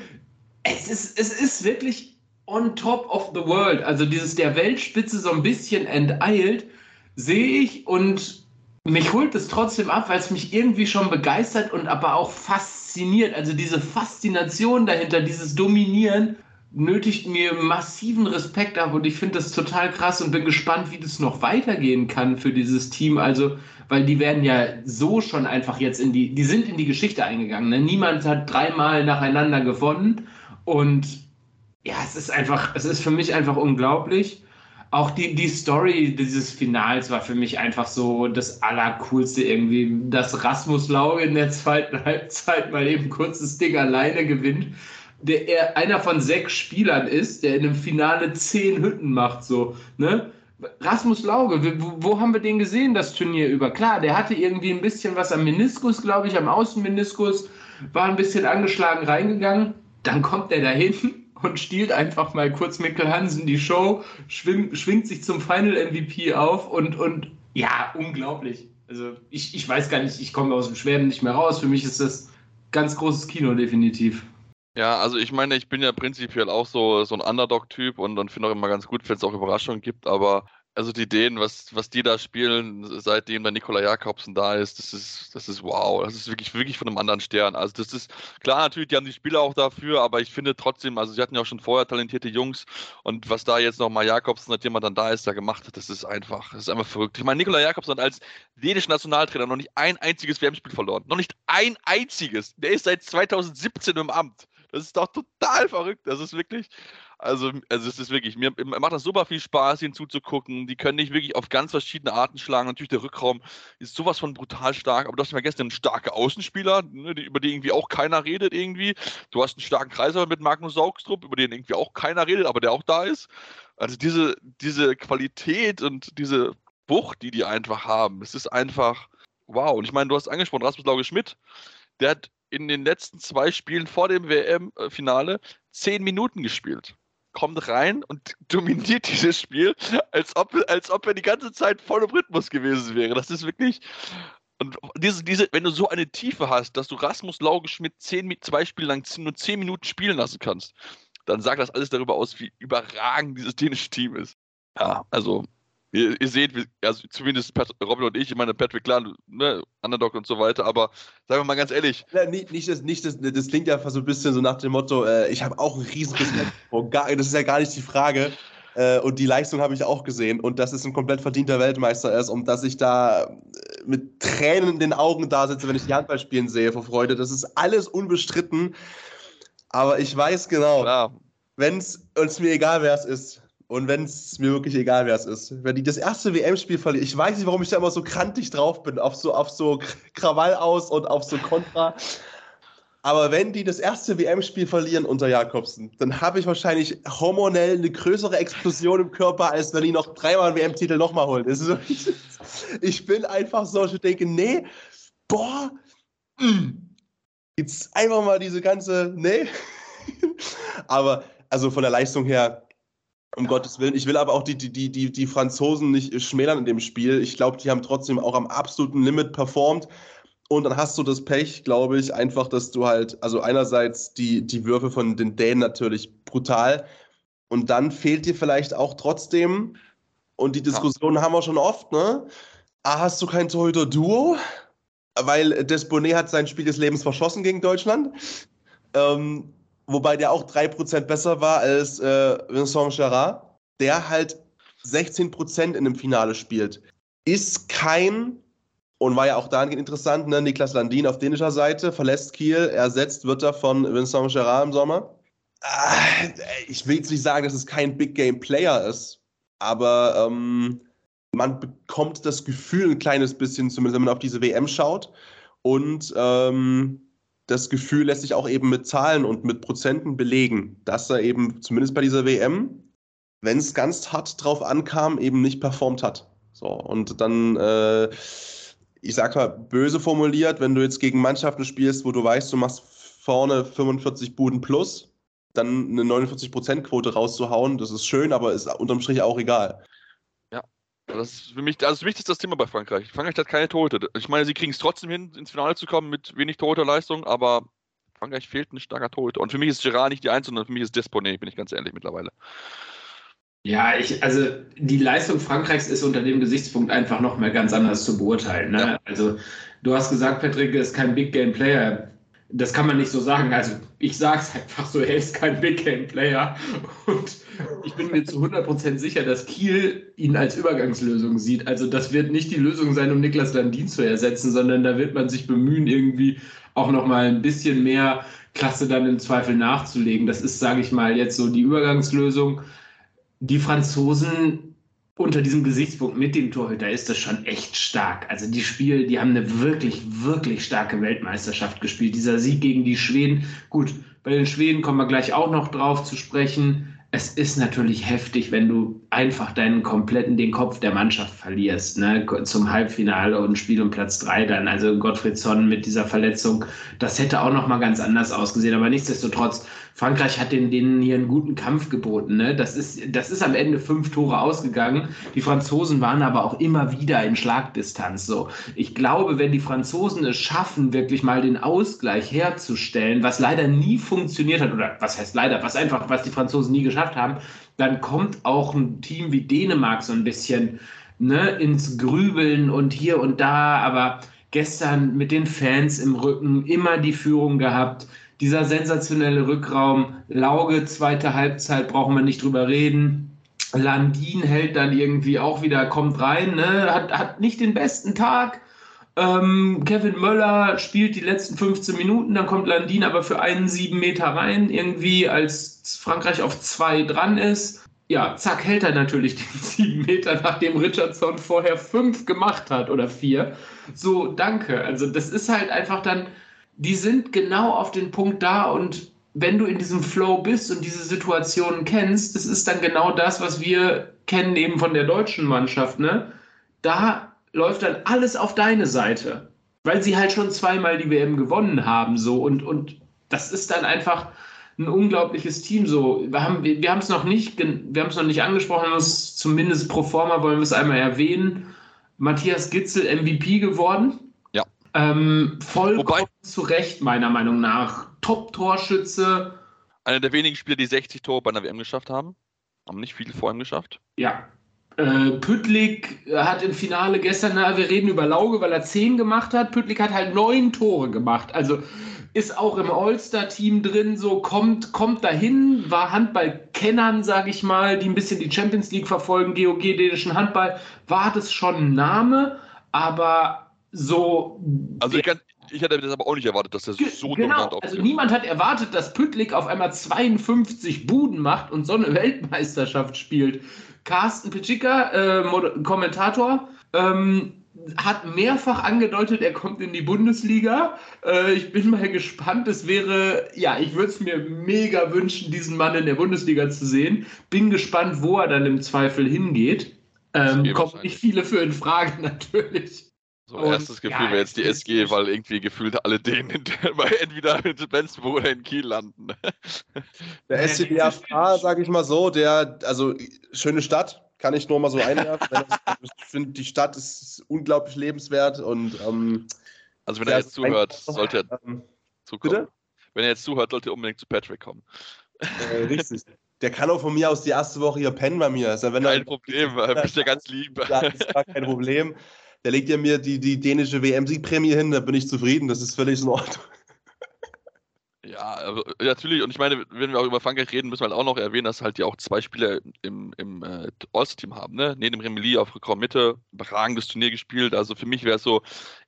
es ist, es ist wirklich on top of the world. Also dieses der Weltspitze so ein bisschen enteilt, sehe ich und mich holt es trotzdem ab, weil es mich irgendwie schon begeistert und aber auch fasziniert. Also diese Faszination dahinter, dieses Dominieren nötigt mir massiven Respekt ab und ich finde das total krass und bin gespannt, wie das noch weitergehen kann für dieses Team. Also, weil die werden ja so schon einfach jetzt in die, die sind in die Geschichte eingegangen. Ne? Niemand hat dreimal nacheinander gewonnen und ja, es ist einfach, es ist für mich einfach unglaublich. Auch die, die Story dieses Finals war für mich einfach so das Allercoolste irgendwie, dass Rasmus Lauge in der zweiten Halbzeit mal eben kurzes Ding alleine gewinnt der er einer von sechs Spielern ist, der in einem Finale zehn Hütten macht, so, ne? Rasmus Lauge, wo, haben wir den gesehen, das Turnier über? Klar, der hatte irgendwie ein bisschen was am Meniskus, glaube ich, am Außenmeniskus. war ein bisschen angeschlagen reingegangen. Dann kommt er dahin und stiehlt einfach mal kurz Mikkel Hansen die Show, schwing, schwingt sich zum Final MVP auf und, und ja, unglaublich. Also ich, ich weiß gar nicht, ich komme aus dem Schwärmen nicht mehr raus. Für mich ist das ganz großes Kino, definitiv. Ja, also ich meine, ich bin ja prinzipiell auch so, so ein Underdog-Typ und, und finde auch immer ganz gut, wenn es auch Überraschungen gibt, aber also die Ideen, was, was die da spielen, seitdem der Nikola Jakobsen da ist, das ist, das ist wow. Das ist wirklich, wirklich von einem anderen Stern. Also das ist, klar, natürlich, die haben die Spieler auch dafür, aber ich finde trotzdem, also sie hatten ja auch schon vorher talentierte Jungs und was da jetzt nochmal Jakobsen, hat jemand dann da ist, da gemacht hat, das ist einfach, das ist einfach verrückt. Ich meine, Nikola Jakobsen hat als dänischer Nationaltrainer noch nicht ein einziges WM-Spiel verloren. Noch nicht ein einziges. Der ist seit 2017 im Amt. Das ist doch total verrückt. Das ist wirklich, also, also es ist wirklich, mir macht das super viel Spaß, ihnen zuzugucken. Die können dich wirklich auf ganz verschiedene Arten schlagen. Natürlich der Rückraum ist sowas von brutal stark, aber du hast vergessen, einen starken Außenspieler, ne, über den irgendwie auch keiner redet irgendwie. Du hast einen starken Kreiser mit Magnus Saugstrup, über den irgendwie auch keiner redet, aber der auch da ist. Also diese, diese Qualität und diese Wucht, die die einfach haben, es ist einfach wow. Und ich meine, du hast angesprochen, Rasmus Lauge Schmidt, der hat in den letzten zwei Spielen vor dem WM-Finale zehn Minuten gespielt. Kommt rein und dominiert dieses Spiel, als ob, als ob er die ganze Zeit voll im Rhythmus gewesen wäre. Das ist wirklich. Und diese, diese, wenn du so eine Tiefe hast, dass du Rasmus Laugeschmidt zehn, zwei Spiele lang nur zehn Minuten spielen lassen kannst, dann sagt das alles darüber aus, wie überragend dieses dänische Team ist. Ja, also Ihr, ihr, seht, also zumindest Pat, Robin und ich, ich meine Patrick Klan, ne, Underdog und so weiter, aber sagen wir mal ganz ehrlich. Ja, nicht, nicht, das, nicht das, das klingt ja fast so ein bisschen so nach dem Motto, äh, ich habe auch ein riesen Respekt das ist ja gar nicht die Frage. Äh, und die Leistung habe ich auch gesehen und dass es ein komplett verdienter Weltmeister ist und dass ich da äh, mit Tränen in den Augen da sitze, wenn ich die Handballspielen sehe vor Freude. Das ist alles unbestritten. Aber ich weiß genau, wenn es uns mir egal, wer es ist, und wenn es mir wirklich egal, wer es ist, wenn die das erste WM-Spiel verlieren, ich weiß nicht, warum ich da immer so krantig drauf bin, auf so, auf so Krawall aus und auf so Kontra. Aber wenn die das erste WM-Spiel verlieren unter Jakobsen, dann habe ich wahrscheinlich hormonell eine größere Explosion im Körper, als wenn die noch dreimal einen WM-Titel nochmal holen. So, ich, ich, bin einfach so, ich denke, nee, boah, mm, jetzt einfach mal diese ganze, nee. Aber also von der Leistung her, um Gottes Willen. Ich will aber auch die, die, die, die Franzosen nicht schmälern in dem Spiel. Ich glaube, die haben trotzdem auch am absoluten Limit performt. Und dann hast du das Pech, glaube ich, einfach, dass du halt, also einerseits die, die Würfe von den Dänen natürlich brutal. Und dann fehlt dir vielleicht auch trotzdem, und die Diskussion ja. haben wir schon oft, ne? Ah, hast du kein Torhüter-Duo? Weil Desbonnet hat sein Spiel des Lebens verschossen gegen Deutschland. Ähm, wobei der auch 3% besser war als äh, Vincent Gerard, der halt 16% in dem Finale spielt. Ist kein, und war ja auch dahingehend interessant, ne, Niklas Landin auf dänischer Seite, verlässt Kiel, ersetzt wird er von Vincent Gerard im Sommer. Ah, ich will jetzt nicht sagen, dass es kein Big Game Player ist, aber ähm, man bekommt das Gefühl ein kleines bisschen, zumindest wenn man auf diese WM schaut. Und ähm, das Gefühl lässt sich auch eben mit Zahlen und mit Prozenten belegen, dass er eben zumindest bei dieser WM, wenn es ganz hart drauf ankam, eben nicht performt hat. So, und dann, äh, ich sag mal, böse formuliert, wenn du jetzt gegen Mannschaften spielst, wo du weißt, du machst vorne 45 Buden plus, dann eine 49%-Quote rauszuhauen, das ist schön, aber ist unterm Strich auch egal. Das ist für mich, also das wichtigste Thema bei Frankreich. Frankreich hat keine Torhüter. Ich meine, sie kriegen es trotzdem hin, ins Finale zu kommen mit wenig Torhüterleistung, aber Frankreich fehlt ein starker Torhüter. Und für mich ist Gerard nicht die Einzige, sondern für mich ist Desponet, bin ich ganz ehrlich mittlerweile. Ja, ich, also die Leistung Frankreichs ist unter dem Gesichtspunkt einfach noch mal ganz anders zu beurteilen. Ne? Ja. Also du hast gesagt, Patrick ist kein Big Game Player das kann man nicht so sagen. Also ich sage es einfach so, er ist kein Big Game Player und ich bin mir zu 100% sicher, dass Kiel ihn als Übergangslösung sieht. Also das wird nicht die Lösung sein, um Niklas Landin zu ersetzen, sondern da wird man sich bemühen, irgendwie auch nochmal ein bisschen mehr Klasse dann im Zweifel nachzulegen. Das ist, sage ich mal, jetzt so die Übergangslösung. Die Franzosen unter diesem Gesichtspunkt mit dem Torhüter ist das schon echt stark. Also die Spiel, die haben eine wirklich, wirklich starke Weltmeisterschaft gespielt. Dieser Sieg gegen die Schweden, gut, bei den Schweden kommen wir gleich auch noch drauf zu sprechen. es ist natürlich heftig, wenn du einfach deinen kompletten, den Kopf der Mannschaft verlierst, ne? zum Halbfinale und Spiel um Platz drei dann. Also Gottfried Sonn mit dieser Verletzung, das hätte auch nochmal ganz anders ausgesehen. Aber nichtsdestotrotz, Frankreich hat den, denen hier einen guten Kampf geboten. Ne? Das, ist, das ist am Ende fünf Tore ausgegangen. Die Franzosen waren aber auch immer wieder in Schlagdistanz. So. Ich glaube, wenn die Franzosen es schaffen, wirklich mal den Ausgleich herzustellen, was leider nie funktioniert hat, oder was heißt leider, was einfach, was die Franzosen nie geschafft haben, dann kommt auch ein Team wie Dänemark so ein bisschen ne, ins Grübeln und hier und da. Aber gestern mit den Fans im Rücken immer die Führung gehabt. Dieser sensationelle Rückraum, Lauge, zweite Halbzeit, brauchen wir nicht drüber reden. Landin hält dann irgendwie auch wieder, kommt rein, ne? hat, hat nicht den besten Tag, ähm, Kevin Möller spielt die letzten 15 Minuten, dann kommt Landin aber für einen sieben Meter rein, irgendwie als Frankreich auf zwei dran ist. Ja, zack, hält er natürlich den sieben Meter, nachdem Richardson vorher fünf gemacht hat oder vier. So, danke. Also, das ist halt einfach dann, die sind genau auf den Punkt da und wenn du in diesem Flow bist und diese Situationen kennst, das ist dann genau das, was wir kennen eben von der deutschen Mannschaft, ne? Da läuft dann alles auf deine Seite, weil sie halt schon zweimal die WM gewonnen haben, so und, und das ist dann einfach ein unglaubliches Team. So, wir haben es noch nicht, wir haben es noch nicht angesprochen, zumindest pro forma wollen wir es einmal erwähnen. Matthias Gitzel MVP geworden. Ähm, vollkommen Wobei, zu Recht, meiner Meinung nach. Top-Torschütze. Einer der wenigen Spieler, die 60 Tore bei einer WM geschafft haben. Haben nicht viele vor ihm geschafft. Ja, äh, Püttlik hat im Finale gestern, na, wir reden über Lauge, weil er zehn gemacht hat. Püttlik hat halt neun Tore gemacht. Also ist auch im All-Star-Team drin, so kommt, kommt dahin, war Handball-Kennern, sage ich mal, die ein bisschen die Champions League verfolgen, GOG, dänischen Handball, war das schon ein Name, aber so. Also ich, kann, ich hätte das aber auch nicht erwartet, dass er so genau, dominant auftritt. Also niemand hat erwartet, dass Püttlik auf einmal 52 Buden macht und so eine Weltmeisterschaft spielt. Carsten Pitschika, äh, Kommentator, ähm, hat mehrfach angedeutet, er kommt in die Bundesliga. Äh, ich bin mal gespannt. Es wäre, ja, ich würde es mir mega wünschen, diesen Mann in der Bundesliga zu sehen. Bin gespannt, wo er dann im Zweifel hingeht. Ähm, kommt nicht viele für in Frage natürlich. So, und, erstes Gefühl ja, wäre jetzt die SG, weil irgendwie gefühlt alle denen entweder in Benzenburg oder in Kiel landen. Der SCDFA, sage ich mal so, der, also schöne Stadt, kann ich nur mal so einwerfen. ich finde, die Stadt ist unglaublich lebenswert und ähm, Also wenn er jetzt zuhört, sollte er ähm, zukommen. Bitte? Wenn er jetzt zuhört, sollte er unbedingt zu Patrick kommen. Äh, richtig. Der kann auch von mir aus die erste Woche hier pennen bei mir. Also wenn kein er, Problem, er bist ja ganz lieb. Das ist gar kein Problem der legt ja mir die, die dänische WM-Siegprämie hin, da bin ich zufrieden, das ist völlig in Ordnung. Ja, also, natürlich, und ich meine, wenn wir auch über Frankreich reden, müssen wir halt auch noch erwähnen, dass halt die auch zwei Spieler im, im äh, All-Team haben, ne? Neben Remeli auf Mitte, überragendes Turnier gespielt. Also für mich wäre es so,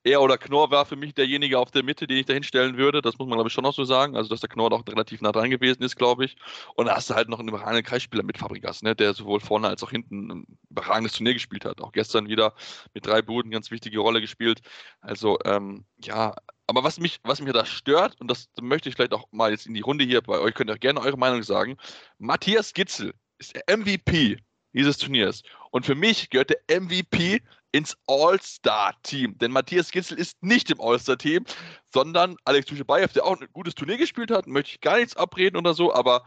er oder Knorr war für mich derjenige auf der Mitte, den ich da hinstellen würde. Das muss man, glaube ich, schon noch so sagen. Also, dass der Knorr auch relativ nah dran gewesen ist, glaube ich. Und da hast du halt noch einen überragenden Kreisspieler mit Fabregas, ne? der sowohl vorne als auch hinten ein überragendes Turnier gespielt hat. Auch gestern wieder mit drei Buden ganz wichtige Rolle gespielt. Also, ähm, ja, aber was mich, was mich da stört, und das möchte ich vielleicht auch mal jetzt in die Runde hier bei euch, könnt ihr auch gerne eure Meinung sagen. Matthias Gitzel ist der MVP dieses Turniers. Und für mich gehört der MVP ins All-Star-Team. Denn Matthias Gitzel ist nicht im All-Star-Team, sondern Alex Duschebaev, der auch ein gutes Turnier gespielt hat, möchte ich gar nichts abreden oder so, aber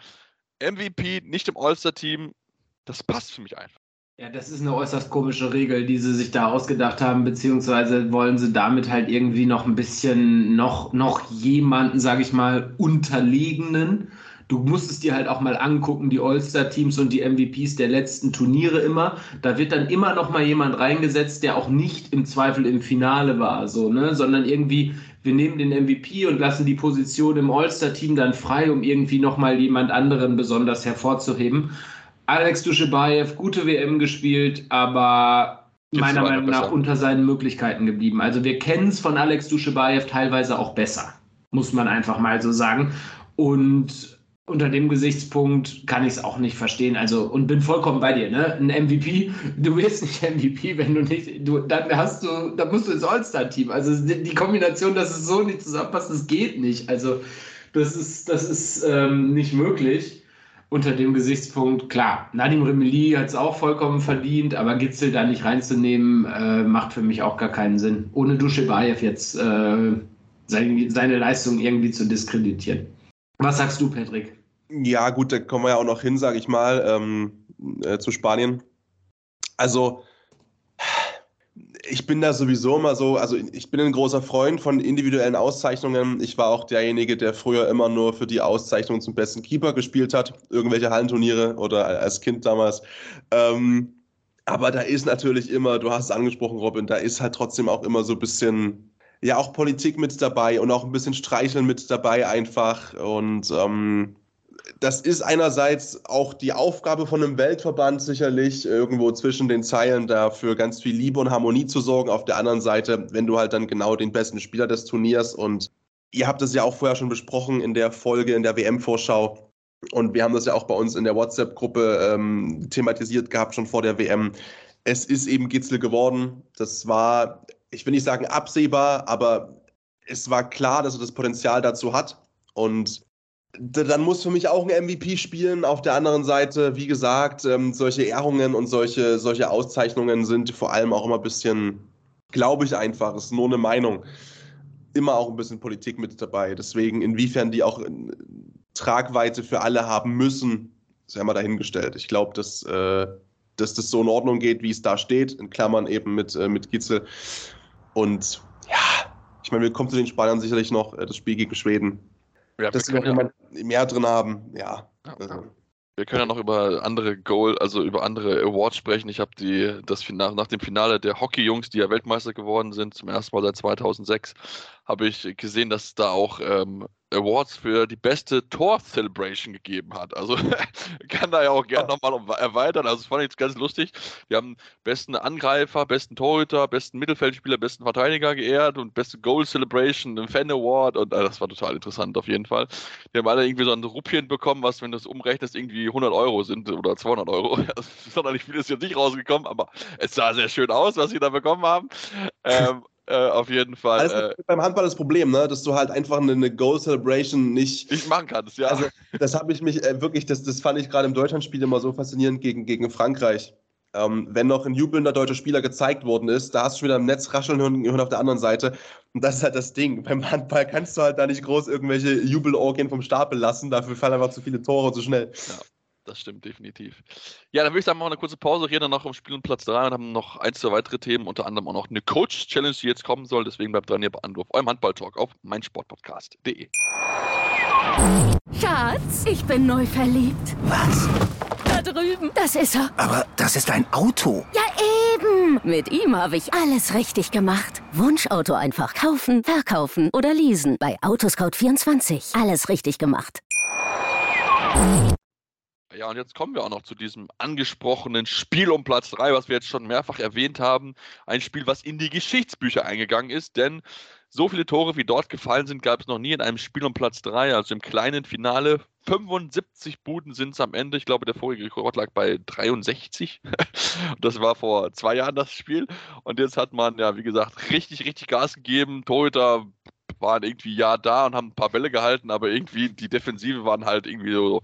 MVP nicht im All-Star-Team, das passt für mich einfach. Ja, das ist eine äußerst komische Regel, die sie sich da ausgedacht haben, beziehungsweise wollen sie damit halt irgendwie noch ein bisschen noch, noch jemanden, sage ich mal, unterlegenen du musst es dir halt auch mal angucken, die All-Star-Teams und die MVPs der letzten Turniere immer. Da wird dann immer noch mal jemand reingesetzt, der auch nicht im Zweifel im Finale war, so, ne? sondern irgendwie, wir nehmen den MVP und lassen die Position im All-Star-Team dann frei, um irgendwie noch mal jemand anderen besonders hervorzuheben. Alex Duschebaev, gute WM gespielt, aber Gibt's meiner Meinung nach unter seinen Möglichkeiten geblieben. Also wir kennen es von Alex Duschebaev teilweise auch besser, muss man einfach mal so sagen. Und unter dem Gesichtspunkt kann ich es auch nicht verstehen. Also, und bin vollkommen bei dir, ne? Ein MVP, du wirst nicht MVP, wenn du nicht, du, dann hast du, dann musst du ins All-Star-Team. Also die, die, Kombination, dass es so nicht zusammenpasst, das geht nicht. Also, das ist, das ist ähm, nicht möglich. Unter dem Gesichtspunkt, klar, Nadim Remeli hat es auch vollkommen verdient, aber Gitzel da nicht reinzunehmen, äh, macht für mich auch gar keinen Sinn. Ohne Duschebaev jetzt äh, seine, seine Leistung irgendwie zu diskreditieren. Was sagst du, Patrick? Ja, gut, da kommen wir ja auch noch hin, sage ich mal, ähm, äh, zu Spanien. Also, ich bin da sowieso immer so, also ich bin ein großer Freund von individuellen Auszeichnungen. Ich war auch derjenige, der früher immer nur für die Auszeichnung zum besten Keeper gespielt hat, irgendwelche Hallenturniere oder als Kind damals. Ähm, aber da ist natürlich immer, du hast es angesprochen, Robin, da ist halt trotzdem auch immer so ein bisschen, ja, auch Politik mit dabei und auch ein bisschen Streicheln mit dabei einfach. Und ähm, das ist einerseits auch die Aufgabe von einem Weltverband sicherlich, irgendwo zwischen den Zeilen da für ganz viel Liebe und Harmonie zu sorgen. Auf der anderen Seite, wenn du halt dann genau den besten Spieler des Turniers und ihr habt es ja auch vorher schon besprochen in der Folge, in der WM-Vorschau. Und wir haben das ja auch bei uns in der WhatsApp-Gruppe ähm, thematisiert gehabt, schon vor der WM. Es ist eben Gitzel geworden. Das war, ich will nicht sagen absehbar, aber es war klar, dass er das Potenzial dazu hat. Und dann muss für mich auch ein MVP spielen. Auf der anderen Seite, wie gesagt, ähm, solche Ehrungen und solche, solche Auszeichnungen sind vor allem auch immer ein bisschen, glaube ich einfach, ist nur eine Meinung, immer auch ein bisschen Politik mit dabei. Deswegen, inwiefern die auch Tragweite für alle haben müssen, ist ja immer dahingestellt. Ich glaube, dass, äh, dass das so in Ordnung geht, wie es da steht, in Klammern eben mit, äh, mit Gitzel. Und ja, ich meine, wir kommen zu den Spaniern sicherlich noch, äh, das Spiel gegen Schweden ja, dass sie noch jemand mehr drin haben, ja. ja also. Wir können ja noch über andere Goal, also über andere Awards sprechen. Ich habe die, das nach, nach dem Finale der Hockey-Jungs, die ja Weltmeister geworden sind, zum ersten Mal seit 2006, habe ich gesehen, dass da auch ähm, Awards für die beste Tor-Celebration gegeben hat. Also kann da ja auch gerne ja. nochmal erweitern. Also das fand ich jetzt ganz lustig. Die haben besten Angreifer, besten Torhüter, besten Mittelfeldspieler, besten Verteidiger geehrt und beste Goal-Celebration, einen Fan-Award und also das war total interessant auf jeden Fall. Die haben alle irgendwie so ein Ruppchen bekommen, was, wenn du es umrechnest, irgendwie 100 Euro sind oder 200 Euro. Das ist noch nicht vieles jetzt nicht rausgekommen, aber es sah sehr schön aus, was sie da bekommen haben. Ähm, äh, auf jeden Fall. Also äh, beim Handball das Problem, ne? dass du halt einfach eine, eine Goal Celebration nicht, nicht machen kannst, ja. Also, das habe ich mich äh, wirklich, das, das fand ich gerade im Deutschlandspiel immer so faszinierend gegen, gegen Frankreich. Ähm, wenn noch ein jubelnder deutscher Spieler gezeigt worden ist, da hast du schon wieder im Netz rascheln hören, hören auf der anderen Seite. Und das ist halt das Ding. Beim Handball kannst du halt da nicht groß irgendwelche Jubelorgien vom Stapel lassen. Dafür fallen einfach zu viele Tore zu schnell. Ja das stimmt definitiv. Ja, dann würde ich sagen, machen wir eine kurze Pause, reden dann noch um Spiel und Platz 3 und haben noch ein, zwei weitere Themen, unter anderem auch noch eine Coach-Challenge, die jetzt kommen soll. Deswegen bleibt dran hier bei Anruf, eurem Handball-Talk auf meinsportpodcast.de. Schatz, ich bin neu verliebt. Was? Da drüben. Das ist er. Aber das ist ein Auto. Ja, eben. Mit ihm habe ich alles richtig gemacht. Wunschauto einfach kaufen, verkaufen oder leasen. Bei Autoscout24. Alles richtig gemacht. Ja, und jetzt kommen wir auch noch zu diesem angesprochenen Spiel um Platz 3, was wir jetzt schon mehrfach erwähnt haben. Ein Spiel, was in die Geschichtsbücher eingegangen ist, denn so viele Tore, wie dort gefallen sind, gab es noch nie in einem Spiel um Platz 3, also im kleinen Finale. 75 Buden sind es am Ende. Ich glaube, der vorige Rekord lag bei 63. das war vor zwei Jahren das Spiel. Und jetzt hat man, ja, wie gesagt, richtig, richtig Gas gegeben. Torhüter waren irgendwie ja da und haben ein paar Bälle gehalten, aber irgendwie die Defensive waren halt irgendwie so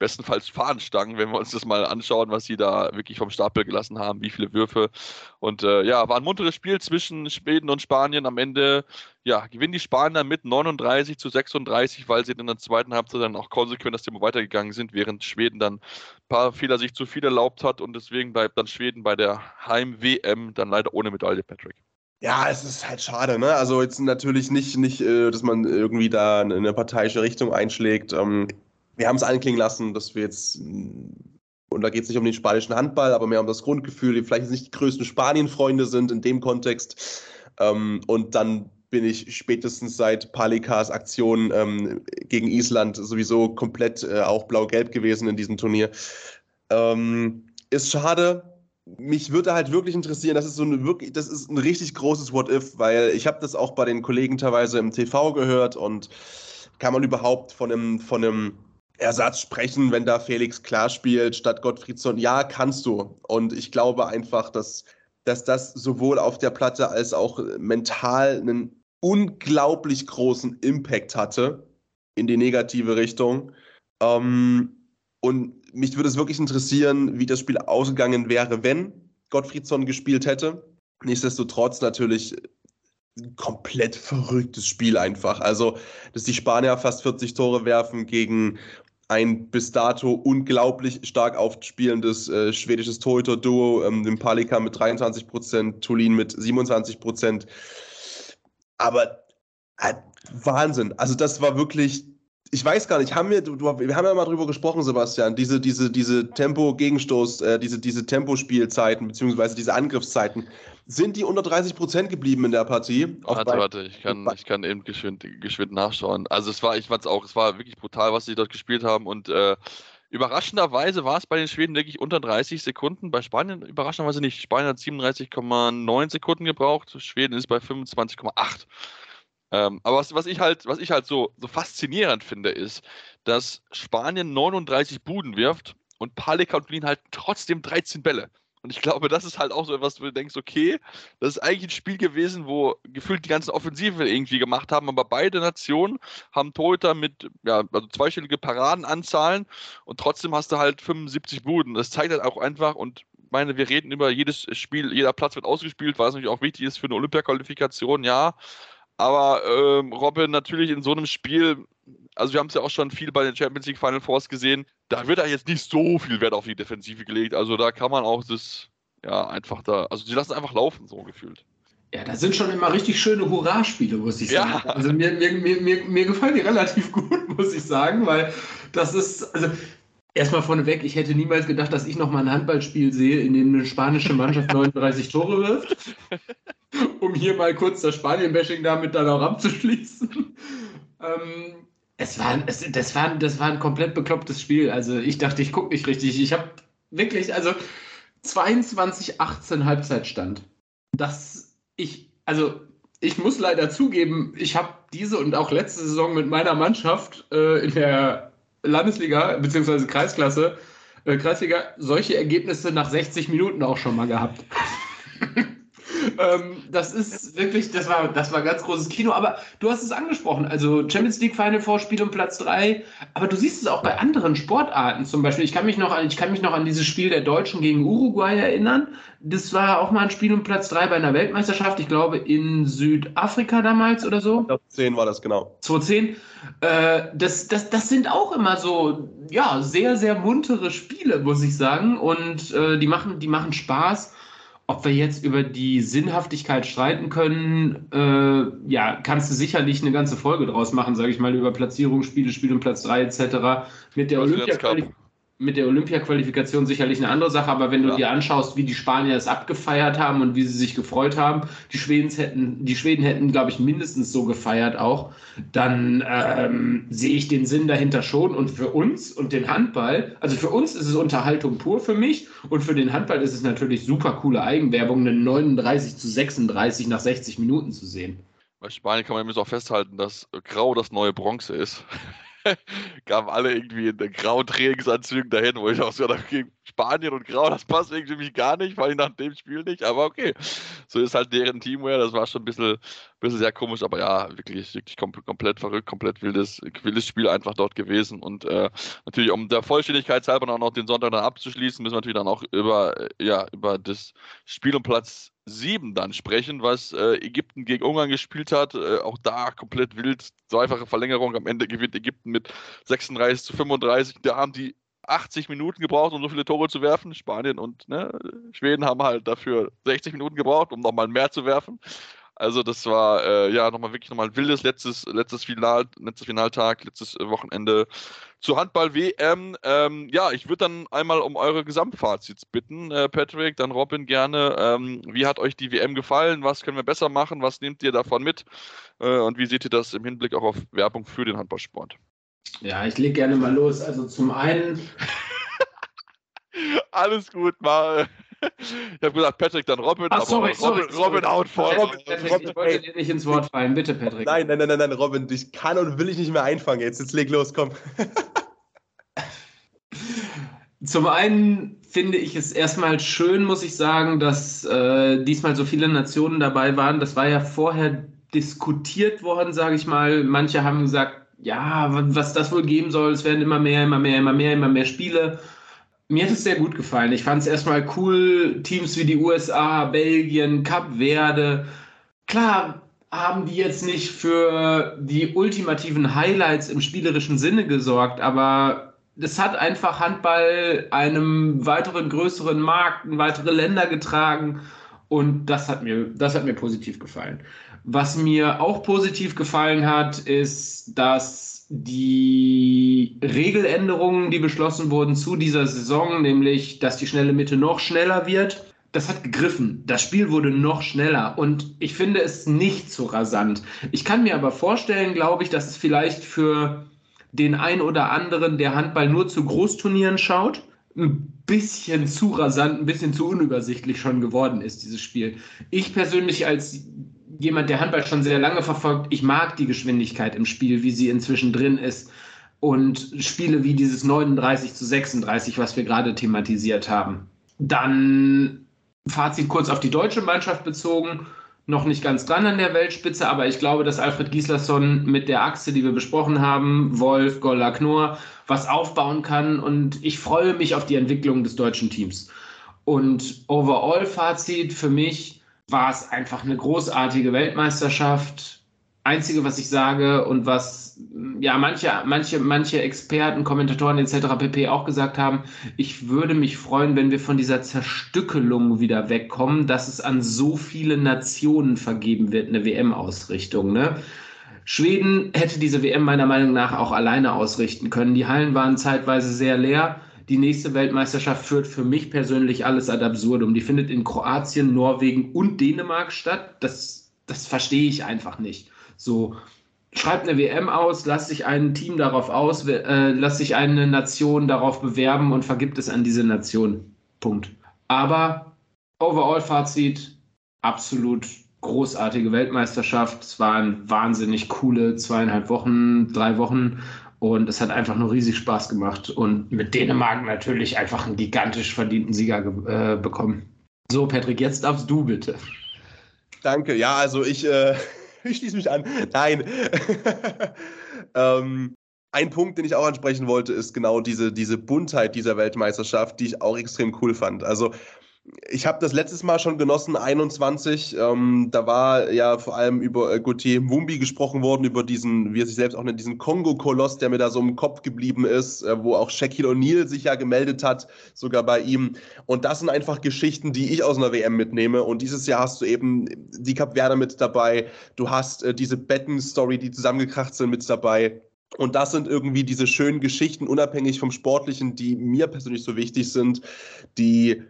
bestenfalls Fahnenstangen, wenn wir uns das mal anschauen, was sie da wirklich vom Stapel gelassen haben, wie viele Würfe. Und äh, ja, war ein munteres Spiel zwischen Schweden und Spanien. Am Ende ja, gewinnen die Spanier mit 39 zu 36, weil sie in der zweiten Halbzeit dann auch konsequent das Thema weitergegangen sind, während Schweden dann ein paar Fehler sich zu viel erlaubt hat und deswegen bleibt dann Schweden bei der Heim-WM dann leider ohne Medaille, Patrick. Ja, es ist halt schade, ne? Also jetzt natürlich nicht, nicht, äh, dass man irgendwie da in eine parteiische Richtung einschlägt. Ähm, wir haben es anklingen lassen, dass wir jetzt, und da geht es nicht um den spanischen Handball, aber mehr um das Grundgefühl, die vielleicht nicht die größten Spanien-Freunde sind in dem Kontext. Ähm, und dann bin ich spätestens seit Palikas Aktion ähm, gegen Island sowieso komplett äh, auch blau-gelb gewesen in diesem Turnier. Ähm, ist schade. Mich würde halt wirklich interessieren, das ist so eine wirklich, das ist ein richtig großes What-If, weil ich habe das auch bei den Kollegen teilweise im TV gehört und kann man überhaupt von einem, von einem Ersatz sprechen, wenn da Felix klar spielt statt Gottfriedsson. Ja, kannst du. Und ich glaube einfach, dass, dass das sowohl auf der Platte als auch mental einen unglaublich großen Impact hatte in die negative Richtung. Ähm, Und mich würde es wirklich interessieren, wie das Spiel ausgegangen wäre, wenn Gottfriedsson gespielt hätte. Nichtsdestotrotz natürlich ein komplett verrücktes Spiel einfach. Also, dass die Spanier fast 40 Tore werfen gegen ein bis dato unglaublich stark aufspielendes äh, schwedisches Torhüter-Duo, ähm, den Palika mit 23 Prozent, Tulin mit 27 Prozent. Aber äh, Wahnsinn. Also das war wirklich, ich weiß gar nicht, haben wir, du, wir haben ja mal drüber gesprochen, Sebastian, diese, diese, diese Tempo-Gegenstoß, äh, diese, diese Tempospielzeiten, beziehungsweise diese Angriffszeiten, sind die unter 30 Prozent geblieben in der Partie? Warte, warte, ich kann, ich kann eben geschwind, geschwind nachschauen. Also es war, ich fand es auch, es war wirklich brutal, was sie dort gespielt haben und äh, Überraschenderweise war es bei den Schweden wirklich unter 30 Sekunden. Bei Spanien überraschenderweise nicht. Spanien hat 37,9 Sekunden gebraucht. Schweden ist bei 25,8. Ähm, aber was, was, ich halt, was ich halt so, so faszinierend finde, ist, dass Spanien 39 Buden wirft und Palika und Blin halt trotzdem 13 Bälle. Und ich glaube, das ist halt auch so etwas, wo du denkst, okay, das ist eigentlich ein Spiel gewesen, wo gefühlt die ganzen Offensiven irgendwie gemacht haben, aber beide Nationen haben Torhüter mit ja, also zweistellige Paradenanzahlen und trotzdem hast du halt 75 Buden. Das zeigt halt auch einfach und meine, wir reden über jedes Spiel, jeder Platz wird ausgespielt, weil es natürlich auch wichtig ist für eine Olympia-Qualifikation, ja. Aber ähm, Robin natürlich in so einem Spiel, also wir haben es ja auch schon viel bei den Champions League Final Fours gesehen, da wird da jetzt nicht so viel Wert auf die Defensive gelegt. Also da kann man auch das, ja, einfach da, also die lassen einfach laufen, so gefühlt. Ja, da sind schon immer richtig schöne Hurra-Spiele, muss ich sagen. Ja. Also mir, mir, mir, mir gefallen die relativ gut, muss ich sagen, weil das ist, also erstmal vorneweg, ich hätte niemals gedacht, dass ich noch mal ein Handballspiel sehe, in dem eine spanische Mannschaft 39 Tore wirft. um hier mal kurz das Spanien-Bashing damit dann auch abzuschließen. Ähm, es war, es, das, war, das war ein komplett beklopptes Spiel. Also ich dachte, ich gucke nicht richtig. Ich habe wirklich, also 22-18 Halbzeitstand. Das ich, also ich muss leider zugeben, ich habe diese und auch letzte Saison mit meiner Mannschaft äh, in der Landesliga bzw. Kreisklasse, äh, Kreisliga, solche Ergebnisse nach 60 Minuten auch schon mal gehabt. ähm, das ist wirklich, das war, das war ganz großes Kino. Aber du hast es angesprochen, also Champions League Final Four Spiel um Platz 3. Aber du siehst es auch bei anderen Sportarten zum Beispiel. Ich kann mich noch an, ich kann mich noch an dieses Spiel der Deutschen gegen Uruguay erinnern. Das war auch mal ein Spiel um Platz 3 bei einer Weltmeisterschaft. Ich glaube in Südafrika damals oder so. 2010 war das genau. 2010. Äh, das, das, das sind auch immer so, ja, sehr, sehr muntere Spiele, muss ich sagen. Und äh, die, machen, die machen Spaß. Ob wir jetzt über die Sinnhaftigkeit streiten können, äh, ja, kannst du sicherlich eine ganze Folge draus machen, sage ich mal, über Platzierung, Spiele, Spiel um Platz 3 etc. Mit der Olympia mit der Olympia-Qualifikation sicherlich eine andere Sache, aber wenn du ja. dir anschaust, wie die Spanier es abgefeiert haben und wie sie sich gefreut haben, die Schweden hätten, die Schweden hätten, glaube ich, mindestens so gefeiert auch, dann ähm, sehe ich den Sinn dahinter schon. Und für uns und den Handball, also für uns ist es Unterhaltung pur für mich und für den Handball ist es natürlich super coole Eigenwerbung, eine 39 zu 36 nach 60 Minuten zu sehen. Bei Spanien kann man übrigens auch festhalten, dass Grau das neue Bronze ist. kamen alle irgendwie in den grauen Trainingsanzügen dahin, wo ich auch so dachte, Spanien und Grau, das passt irgendwie mich gar nicht, weil ich nach dem Spiel nicht, aber okay. So ist halt deren Teamwear, das war schon ein bisschen, bisschen sehr komisch, aber ja, wirklich, wirklich komplett verrückt, komplett wildes, wildes Spiel einfach dort gewesen und äh, natürlich, um der Vollständigkeit halber auch noch den Sonntag dann abzuschließen, müssen wir natürlich dann auch über, äh, ja, über das Spiel um Platz 7 dann sprechen, was äh, Ägypten gegen Ungarn gespielt hat. Äh, auch da komplett wild, zweifache Verlängerung. Am Ende gewinnt Ägypten mit 36 zu 35. Da haben die 80 Minuten gebraucht, um so viele Tore zu werfen. Spanien und ne, Schweden haben halt dafür 60 Minuten gebraucht, um nochmal mehr zu werfen. Also das war äh, ja nochmal wirklich nochmal ein wildes letztes, letztes, Final, letztes Finaltag, letztes Wochenende zur Handball-WM. Ähm, ja, ich würde dann einmal um eure Gesamtfazits bitten, äh, Patrick, dann Robin gerne. Ähm, wie hat euch die WM gefallen? Was können wir besser machen? Was nehmt ihr davon mit? Äh, und wie seht ihr das im Hinblick auch auf Werbung für den Handballsport? Ja, ich lege gerne mal los. Also zum einen. Alles gut, mal. Ich habe gesagt, Patrick, dann Robin. Ach, sorry, sorry, Robin, Robin out vor. Robin, Patrick, ich wollte dir nicht ins Wort fallen. Bitte, Patrick. Nein, nein, nein, nein, nein, Robin, ich kann und will ich nicht mehr einfangen. Jetzt, jetzt leg los, komm. Zum einen finde ich es erstmal schön, muss ich sagen, dass äh, diesmal so viele Nationen dabei waren. Das war ja vorher diskutiert worden, sage ich mal. Manche haben gesagt, ja, was das wohl geben soll. Es werden immer mehr, immer mehr, immer mehr, immer mehr Spiele. Mir hat es sehr gut gefallen. Ich fand es erstmal cool, Teams wie die USA, Belgien, Kap Verde. Klar haben die jetzt nicht für die ultimativen Highlights im spielerischen Sinne gesorgt, aber das hat einfach Handball einem weiteren größeren Markt, in weitere Länder getragen und das hat mir, das hat mir positiv gefallen. Was mir auch positiv gefallen hat, ist, dass die Regeländerungen, die beschlossen wurden zu dieser Saison, nämlich, dass die schnelle Mitte noch schneller wird, das hat gegriffen. Das Spiel wurde noch schneller und ich finde es nicht so rasant. Ich kann mir aber vorstellen, glaube ich, dass es vielleicht für den ein oder anderen, der Handball nur zu Großturnieren schaut, ein bisschen zu rasant, ein bisschen zu unübersichtlich schon geworden ist, dieses Spiel. Ich persönlich als jemand, der Handball schon sehr lange verfolgt, ich mag die Geschwindigkeit im Spiel, wie sie inzwischen drin ist. Und Spiele wie dieses 39 zu 36, was wir gerade thematisiert haben. Dann Fazit kurz auf die deutsche Mannschaft bezogen. Noch nicht ganz dran an der Weltspitze, aber ich glaube, dass Alfred Gislason mit der Achse, die wir besprochen haben, Wolf, Golla, Knorr, was aufbauen kann. Und ich freue mich auf die Entwicklung des deutschen Teams. Und Overall-Fazit für mich, war es einfach eine großartige Weltmeisterschaft. Einzige, was ich sage und was ja manche, manche, manche Experten, Kommentatoren etc. pp. auch gesagt haben, ich würde mich freuen, wenn wir von dieser Zerstückelung wieder wegkommen, dass es an so viele Nationen vergeben wird, eine WM-Ausrichtung. Ne? Schweden hätte diese WM meiner Meinung nach auch alleine ausrichten können. Die Hallen waren zeitweise sehr leer die nächste Weltmeisterschaft führt für mich persönlich alles ad absurdum. Die findet in Kroatien, Norwegen und Dänemark statt. Das, das verstehe ich einfach nicht. So, schreibt eine WM aus, lasst sich ein Team darauf aus, äh, lasst sich eine Nation darauf bewerben und vergibt es an diese Nation. Punkt. Aber Overall-Fazit, absolut großartige Weltmeisterschaft. Es waren wahnsinnig coole zweieinhalb Wochen, drei Wochen und es hat einfach nur riesig Spaß gemacht und mit Dänemark natürlich einfach einen gigantisch verdienten Sieger äh, bekommen. So, Patrick, jetzt darfst du bitte. Danke, ja, also ich, äh, ich schließe mich an. Nein. ähm, ein Punkt, den ich auch ansprechen wollte, ist genau diese, diese Buntheit dieser Weltmeisterschaft, die ich auch extrem cool fand. Also ich habe das letztes Mal schon genossen, 21. Ähm, da war ja vor allem über äh, Gauthier Mumbi gesprochen worden, über diesen, wie er sich selbst auch nennt, diesen Kongo-Koloss, der mir da so im Kopf geblieben ist, äh, wo auch Shaquille O'Neal sich ja gemeldet hat, sogar bei ihm. Und das sind einfach Geschichten, die ich aus einer WM mitnehme. Und dieses Jahr hast du eben die Cap Verde mit dabei. Du hast äh, diese Betten-Story, die zusammengekracht sind, mit dabei. Und das sind irgendwie diese schönen Geschichten, unabhängig vom Sportlichen, die mir persönlich so wichtig sind, die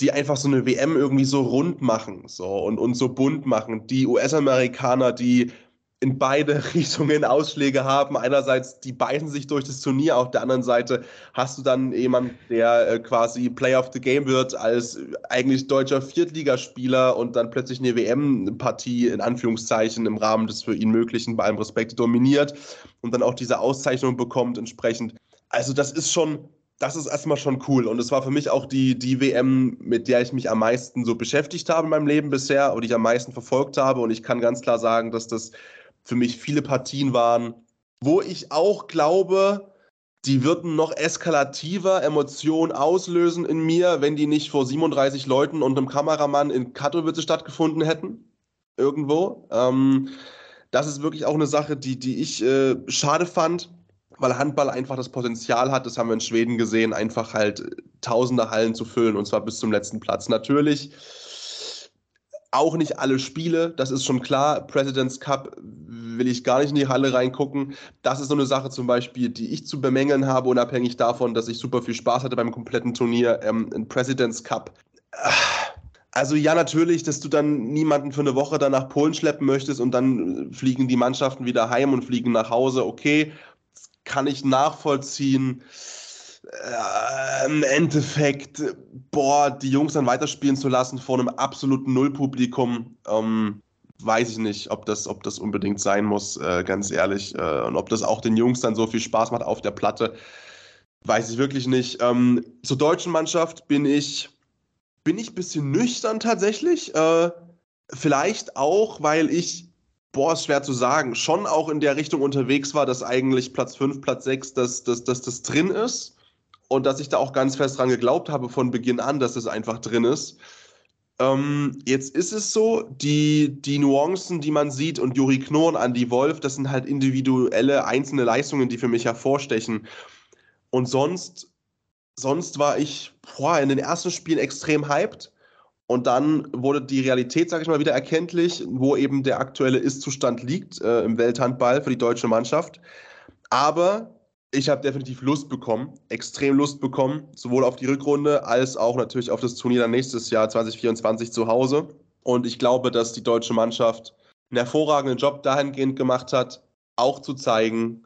die einfach so eine WM irgendwie so rund machen so und, und so bunt machen. Die US-Amerikaner, die in beide Richtungen Ausschläge haben. Einerseits, die beißen sich durch das Turnier, auf der anderen Seite hast du dann jemand, der äh, quasi Player of the Game wird als eigentlich deutscher Viertligaspieler und dann plötzlich eine WM-Partie in Anführungszeichen im Rahmen des für ihn Möglichen bei allem Respekt dominiert und dann auch diese Auszeichnung bekommt entsprechend. Also das ist schon das ist erstmal schon cool. Und es war für mich auch die, die WM, mit der ich mich am meisten so beschäftigt habe in meinem Leben bisher und die ich am meisten verfolgt habe. Und ich kann ganz klar sagen, dass das für mich viele Partien waren, wo ich auch glaube, die würden noch eskalativer Emotionen auslösen in mir, wenn die nicht vor 37 Leuten und einem Kameramann in Katowice stattgefunden hätten. Irgendwo. Ähm, das ist wirklich auch eine Sache, die, die ich äh, schade fand weil Handball einfach das Potenzial hat, das haben wir in Schweden gesehen, einfach halt tausende Hallen zu füllen und zwar bis zum letzten Platz. Natürlich auch nicht alle Spiele, das ist schon klar. President's Cup will ich gar nicht in die Halle reingucken. Das ist so eine Sache zum Beispiel, die ich zu bemängeln habe, unabhängig davon, dass ich super viel Spaß hatte beim kompletten Turnier. Ähm, in President's Cup. Also ja, natürlich, dass du dann niemanden für eine Woche dann nach Polen schleppen möchtest und dann fliegen die Mannschaften wieder heim und fliegen nach Hause. Okay, kann ich nachvollziehen. Äh, Im Endeffekt, boah, die Jungs dann weiterspielen zu lassen vor einem absoluten Nullpublikum, ähm, weiß ich nicht, ob das, ob das unbedingt sein muss, äh, ganz ehrlich. Äh, und ob das auch den Jungs dann so viel Spaß macht auf der Platte, weiß ich wirklich nicht. Ähm, zur deutschen Mannschaft bin ich, bin ich ein bisschen nüchtern tatsächlich. Äh, vielleicht auch, weil ich boah, ist schwer zu sagen, schon auch in der Richtung unterwegs war, dass eigentlich Platz 5, Platz 6, dass, dass, dass das drin ist. Und dass ich da auch ganz fest dran geglaubt habe von Beginn an, dass es einfach drin ist. Ähm, jetzt ist es so, die, die Nuancen, die man sieht, und Juri Knorn, Andy Wolf, das sind halt individuelle, einzelne Leistungen, die für mich hervorstechen. Und sonst, sonst war ich boah, in den ersten Spielen extrem hyped. Und dann wurde die Realität, sage ich mal, wieder erkenntlich, wo eben der aktuelle Ist-Zustand liegt äh, im Welthandball für die deutsche Mannschaft. Aber ich habe definitiv Lust bekommen, extrem Lust bekommen, sowohl auf die Rückrunde als auch natürlich auf das Turnier dann nächstes Jahr 2024 zu Hause. Und ich glaube, dass die deutsche Mannschaft einen hervorragenden Job dahingehend gemacht hat, auch zu zeigen,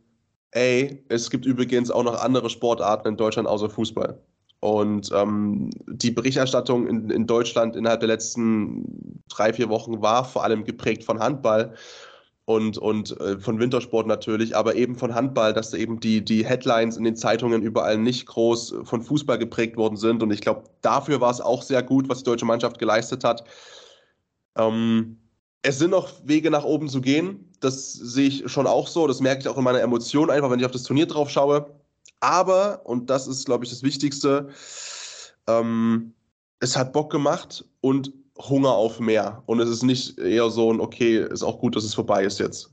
ey, es gibt übrigens auch noch andere Sportarten in Deutschland außer Fußball. Und ähm, die Berichterstattung in, in Deutschland innerhalb der letzten drei, vier Wochen war vor allem geprägt von Handball und, und äh, von Wintersport natürlich, aber eben von Handball, dass da eben die, die Headlines in den Zeitungen überall nicht groß von Fußball geprägt worden sind. Und ich glaube, dafür war es auch sehr gut, was die deutsche Mannschaft geleistet hat. Ähm, es sind noch Wege nach oben zu gehen. Das sehe ich schon auch so. Das merke ich auch in meiner Emotion einfach, wenn ich auf das Turnier drauf schaue. Aber, und das ist, glaube ich, das Wichtigste, ähm, es hat Bock gemacht und Hunger auf mehr. Und es ist nicht eher so ein, okay, ist auch gut, dass es vorbei ist jetzt.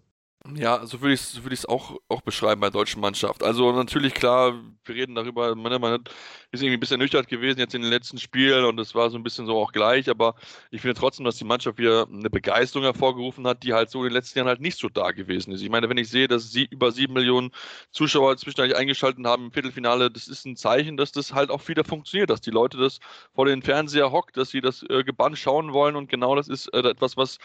Ja, so würde ich es so würd auch, auch beschreiben bei der deutschen Mannschaft. Also natürlich, klar, wir reden darüber, man, man ist irgendwie ein bisschen nüchtern gewesen jetzt in den letzten Spielen und es war so ein bisschen so auch gleich, aber ich finde trotzdem, dass die Mannschaft wieder eine Begeisterung hervorgerufen hat, die halt so in den letzten Jahren halt nicht so da gewesen ist. Ich meine, wenn ich sehe, dass sie über sieben Millionen Zuschauer zwischendurch eingeschaltet haben im Viertelfinale, das ist ein Zeichen, dass das halt auch wieder funktioniert, dass die Leute das vor den Fernseher hockt, dass sie das äh, gebannt schauen wollen und genau das ist äh, etwas, was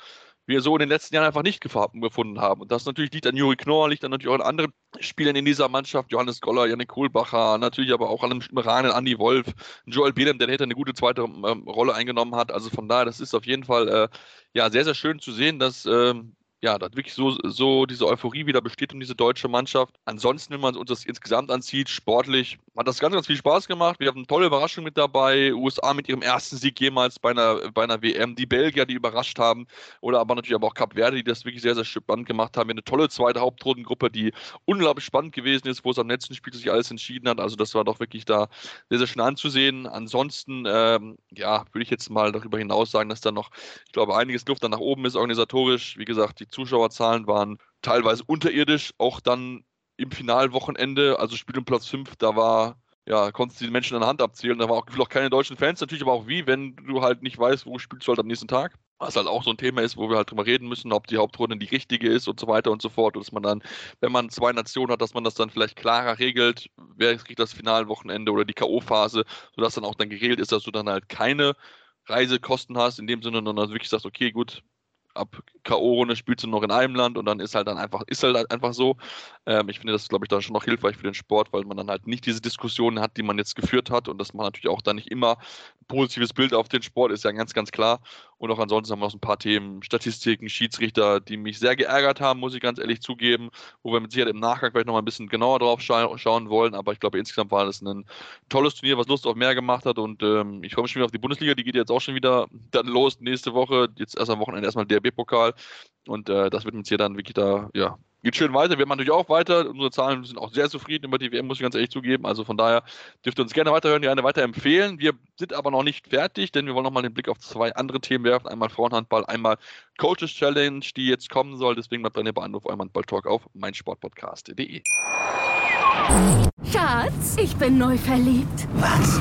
wir so in den letzten Jahren einfach nicht gefunden haben. Und das natürlich liegt an Juri Knorr, liegt dann natürlich auch an anderen Spielern in dieser Mannschaft, Johannes Goller, Janik Kohlbacher, natürlich aber auch an dem Ranen, Andi Wolf, Joel Bedem, der hätte eine gute zweite ähm, Rolle eingenommen hat. Also von daher, das ist auf jeden Fall äh, ja sehr, sehr schön zu sehen, dass ähm, ja, da wirklich so, so diese Euphorie wieder besteht um diese deutsche Mannschaft. Ansonsten, wenn man uns das insgesamt ansieht, sportlich, hat das ganz, ganz viel Spaß gemacht. Wir haben tolle Überraschungen mit dabei. USA mit ihrem ersten Sieg jemals bei einer, bei einer WM. Die Belgier, die überrascht haben. Oder aber natürlich aber auch Cap Verde, die das wirklich sehr, sehr spannend gemacht haben. Wir eine tolle zweite Hauptrundengruppe, die unglaublich spannend gewesen ist, wo es am letzten Spiel sich alles entschieden hat. Also das war doch wirklich da sehr, sehr schön anzusehen. Ansonsten, ähm, ja, würde ich jetzt mal darüber hinaus sagen, dass da noch, ich glaube, einiges Luft dann nach oben ist organisatorisch. Wie gesagt, die Zuschauerzahlen waren teilweise unterirdisch, auch dann im Finalwochenende, also Spiel um Platz 5, da war, ja, konntest du die Menschen an der Hand abzählen. Da waren auch, auch keine deutschen Fans, natürlich aber auch wie, wenn du halt nicht weißt, wo spielst du halt am nächsten Tag. Was halt auch so ein Thema ist, wo wir halt drüber reden müssen, ob die Hauptrunde die richtige ist und so weiter und so fort. Und dass man dann, wenn man zwei Nationen hat, dass man das dann vielleicht klarer regelt, wer kriegt das Finalwochenende oder die K.O.-Phase, sodass dann auch dann geregelt ist, dass du dann halt keine Reisekosten hast, in dem Sinne, sondern wirklich sagst, okay, gut, ab K.O.-Runde spielst du noch in einem Land und dann ist halt dann einfach, ist halt einfach so. Ähm, ich finde das, glaube ich, dann schon noch hilfreich für den Sport, weil man dann halt nicht diese Diskussionen hat, die man jetzt geführt hat und dass man natürlich auch dann nicht immer ein positives Bild auf den Sport ist ja ganz, ganz klar. Und auch ansonsten haben wir noch ein paar Themen, Statistiken, Schiedsrichter, die mich sehr geärgert haben, muss ich ganz ehrlich zugeben, wo wir mit Sicherheit im Nachgang vielleicht noch mal ein bisschen genauer drauf scha schauen wollen. Aber ich glaube, insgesamt war das ein tolles Turnier, was Lust auf mehr gemacht hat. Und ähm, ich freue mich schon wieder auf die Bundesliga, die geht jetzt auch schon wieder dann los nächste Woche. Jetzt erst am Wochenende erstmal der Und äh, das wird uns hier dann wirklich da, ja, geht schön weiter. Wir machen natürlich auch weiter. Unsere Zahlen sind auch sehr zufrieden über die WM, muss ich ganz ehrlich zugeben. Also von daher dürft ihr uns gerne weiterhören, gerne weiterempfehlen. Wir sind aber noch nicht fertig, denn wir wollen nochmal den Blick auf zwei andere Themen werfen. Einmal Frauenhandball, einmal Coaches Challenge, die jetzt kommen soll. Deswegen bleibt dran bei Anruf eurem Handball-Talk auf meinsportpodcast.de. Schatz, ich bin neu verliebt. Was?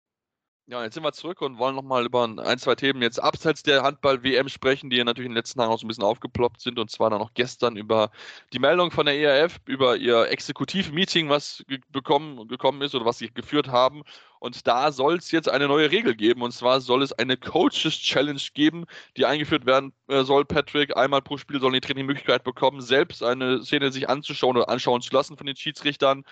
Ja, jetzt sind wir zurück und wollen nochmal über ein, zwei Themen jetzt abseits der Handball-WM sprechen, die ja natürlich in den letzten Tagen auch so ein bisschen aufgeploppt sind. Und zwar dann noch gestern über die Meldung von der ERF, über ihr Exekutiv-Meeting, was bekommen, gekommen ist oder was sie geführt haben. Und da soll es jetzt eine neue Regel geben. Und zwar soll es eine Coaches-Challenge geben, die eingeführt werden äh, soll. Patrick, einmal pro Spiel sollen die Trainer die Möglichkeit bekommen, selbst eine Szene sich anzuschauen oder anschauen zu lassen von den Schiedsrichtern.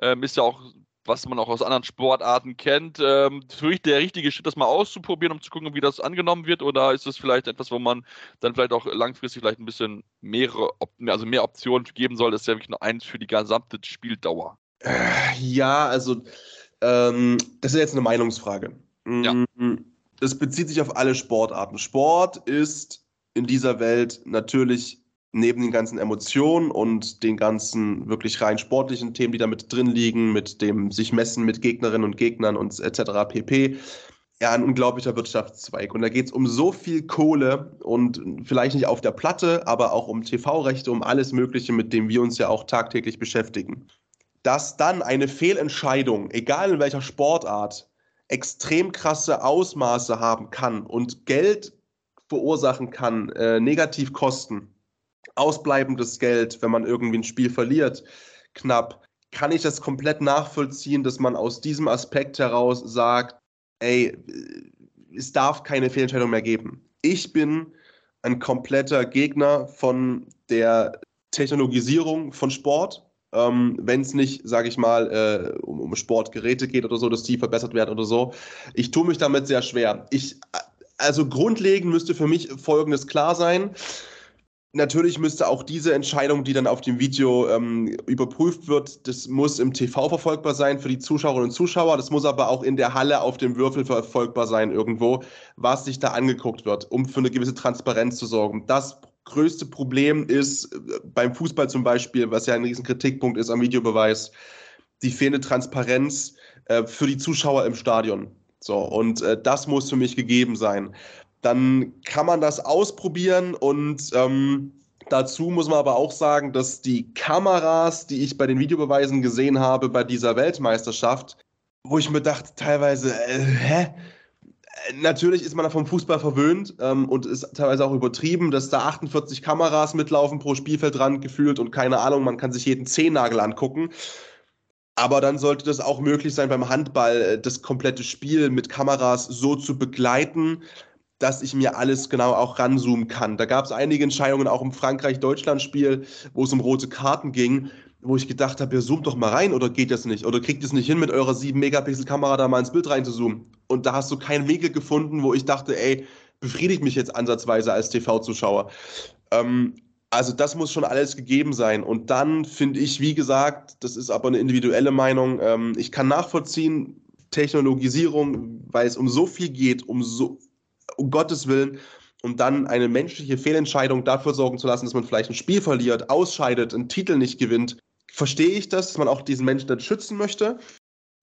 Ähm, ist ja auch was man auch aus anderen Sportarten kennt. Ähm, für mich der richtige Schritt, das mal auszuprobieren, um zu gucken, wie das angenommen wird? Oder ist das vielleicht etwas, wo man dann vielleicht auch langfristig vielleicht ein bisschen mehrere, also mehr Optionen geben soll? Das ist ja wirklich nur eins für die gesamte Spieldauer. Ja, also ähm, das ist jetzt eine Meinungsfrage. Ja. Mm, das bezieht sich auf alle Sportarten. Sport ist in dieser Welt natürlich neben den ganzen Emotionen und den ganzen wirklich rein sportlichen Themen, die da mit drin liegen, mit dem sich messen mit Gegnerinnen und Gegnern und etc. pp. Ja, ein unglaublicher Wirtschaftszweig. Und da geht es um so viel Kohle und vielleicht nicht auf der Platte, aber auch um TV-Rechte, um alles Mögliche, mit dem wir uns ja auch tagtäglich beschäftigen. Dass dann eine Fehlentscheidung, egal in welcher Sportart, extrem krasse Ausmaße haben kann und Geld verursachen kann, äh, Negativkosten, ausbleibendes Geld, wenn man irgendwie ein Spiel verliert, knapp, kann ich das komplett nachvollziehen, dass man aus diesem Aspekt heraus sagt, ey, es darf keine Fehlentscheidung mehr geben. Ich bin ein kompletter Gegner von der Technologisierung von Sport. Ähm, Wenn es nicht, sage ich mal, äh, um, um, Sportgeräte geht oder so, dass die verbessert werden oder so. Ich tue mich damit sehr schwer. Ich, also grundlegend müsste für mich Folgendes klar sein. Natürlich müsste auch diese Entscheidung, die dann auf dem Video ähm, überprüft wird, das muss im TV verfolgbar sein für die Zuschauerinnen und Zuschauer. Das muss aber auch in der Halle auf dem Würfel verfolgbar sein irgendwo, was sich da angeguckt wird, um für eine gewisse Transparenz zu sorgen. Das größte Problem ist äh, beim Fußball zum Beispiel, was ja ein riesen Kritikpunkt ist am Videobeweis, die fehlende Transparenz äh, für die Zuschauer im Stadion. So, und äh, das muss für mich gegeben sein dann kann man das ausprobieren und ähm, dazu muss man aber auch sagen, dass die Kameras, die ich bei den Videobeweisen gesehen habe bei dieser Weltmeisterschaft, wo ich mir dachte, teilweise, äh, hä? Natürlich ist man vom Fußball verwöhnt ähm, und ist teilweise auch übertrieben, dass da 48 Kameras mitlaufen pro Spielfeldrand gefühlt und keine Ahnung, man kann sich jeden Zehennagel angucken. Aber dann sollte das auch möglich sein, beim Handball äh, das komplette Spiel mit Kameras so zu begleiten, dass ich mir alles genau auch ranzoomen kann. Da gab es einige Entscheidungen auch im Frankreich-Deutschland-Spiel, wo es um rote Karten ging, wo ich gedacht habe, ihr zoomt doch mal rein oder geht das nicht? Oder kriegt es nicht hin, mit eurer 7-Megapixel-Kamera da mal ins Bild reinzuzoomen? Und da hast du keinen Weg gefunden, wo ich dachte, ey, befriedigt mich jetzt ansatzweise als TV-Zuschauer. Ähm, also das muss schon alles gegeben sein. Und dann finde ich, wie gesagt, das ist aber eine individuelle Meinung, ähm, ich kann nachvollziehen, Technologisierung, weil es um so viel geht, um so um Gottes Willen, um dann eine menschliche Fehlentscheidung dafür sorgen zu lassen, dass man vielleicht ein Spiel verliert, ausscheidet, einen Titel nicht gewinnt, verstehe ich das, dass man auch diesen Menschen dann schützen möchte.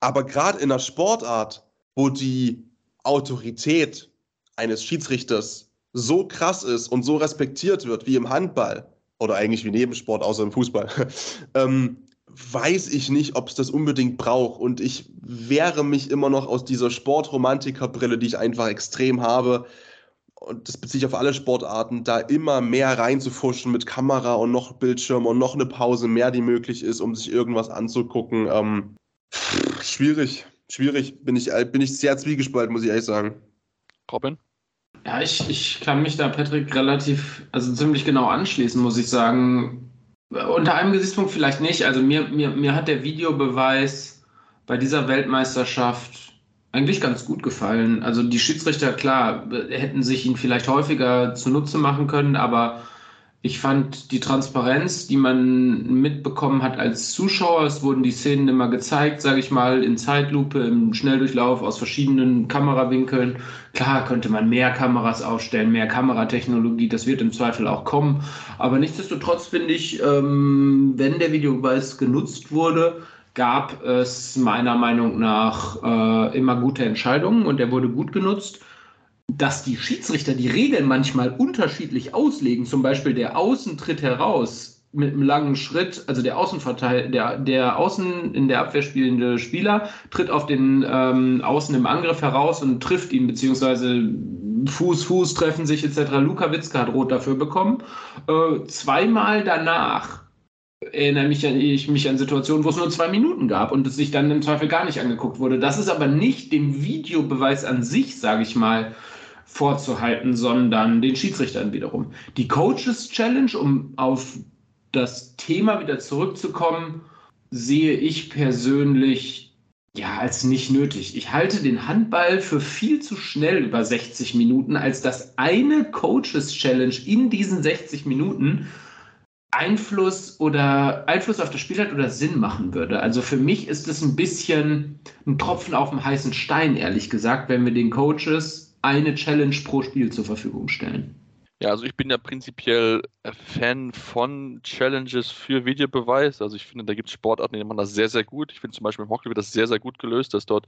Aber gerade in einer Sportart, wo die Autorität eines Schiedsrichters so krass ist und so respektiert wird wie im Handball oder eigentlich wie Nebensport außer im Fußball, ähm, weiß ich nicht, ob es das unbedingt braucht. Und ich wehre mich immer noch aus dieser Sportromantikerbrille, die ich einfach extrem habe. Und das beziehe ich auf alle Sportarten, da immer mehr reinzufuschen mit Kamera und noch Bildschirm und noch eine Pause mehr, die möglich ist, um sich irgendwas anzugucken. Ähm, schwierig, schwierig. Bin ich, bin ich sehr zwiegespalten, muss ich ehrlich sagen. Robin? Ja, ich, ich kann mich da Patrick relativ, also ziemlich genau anschließen, muss ich sagen. Unter einem Gesichtspunkt vielleicht nicht. Also mir, mir, mir hat der Videobeweis bei dieser Weltmeisterschaft eigentlich ganz gut gefallen. Also die Schiedsrichter, klar, hätten sich ihn vielleicht häufiger zunutze machen können, aber ich fand die Transparenz, die man mitbekommen hat als Zuschauer, es wurden die Szenen immer gezeigt, sage ich mal, in Zeitlupe, im Schnelldurchlauf aus verschiedenen Kamerawinkeln. Klar könnte man mehr Kameras aufstellen, mehr Kameratechnologie, das wird im Zweifel auch kommen. Aber nichtsdestotrotz finde ich, ähm, wenn der Videobeweis genutzt wurde, gab es meiner Meinung nach äh, immer gute Entscheidungen und der wurde gut genutzt dass die Schiedsrichter die Regeln manchmal unterschiedlich auslegen, zum Beispiel der Außen tritt heraus, mit einem langen Schritt, also der Außenverteil, der, der Außen in der Abwehr spielende Spieler tritt auf den ähm, Außen im Angriff heraus und trifft ihn, beziehungsweise Fuß, Fuß treffen sich etc. Luka Witzka hat rot dafür bekommen. Äh, zweimal danach erinnere mich an, ich mich an Situationen, wo es nur zwei Minuten gab und es sich dann im Zweifel gar nicht angeguckt wurde. Das ist aber nicht dem Videobeweis an sich, sage ich mal, vorzuhalten, sondern den Schiedsrichtern wiederum. Die Coaches Challenge, um auf das Thema wieder zurückzukommen, sehe ich persönlich ja als nicht nötig. Ich halte den Handball für viel zu schnell über 60 Minuten, als dass eine Coaches Challenge in diesen 60 Minuten Einfluss oder Einfluss auf das Spiel hat oder Sinn machen würde. Also für mich ist es ein bisschen ein Tropfen auf dem heißen Stein, ehrlich gesagt, wenn wir den Coaches eine Challenge pro Spiel zur Verfügung stellen. Ja, also ich bin ja prinzipiell Fan von Challenges für Videobeweis. Also ich finde, da gibt es Sportarten, die machen das sehr, sehr gut. Ich finde zum Beispiel im Hockey wird das sehr, sehr gut gelöst, dass dort,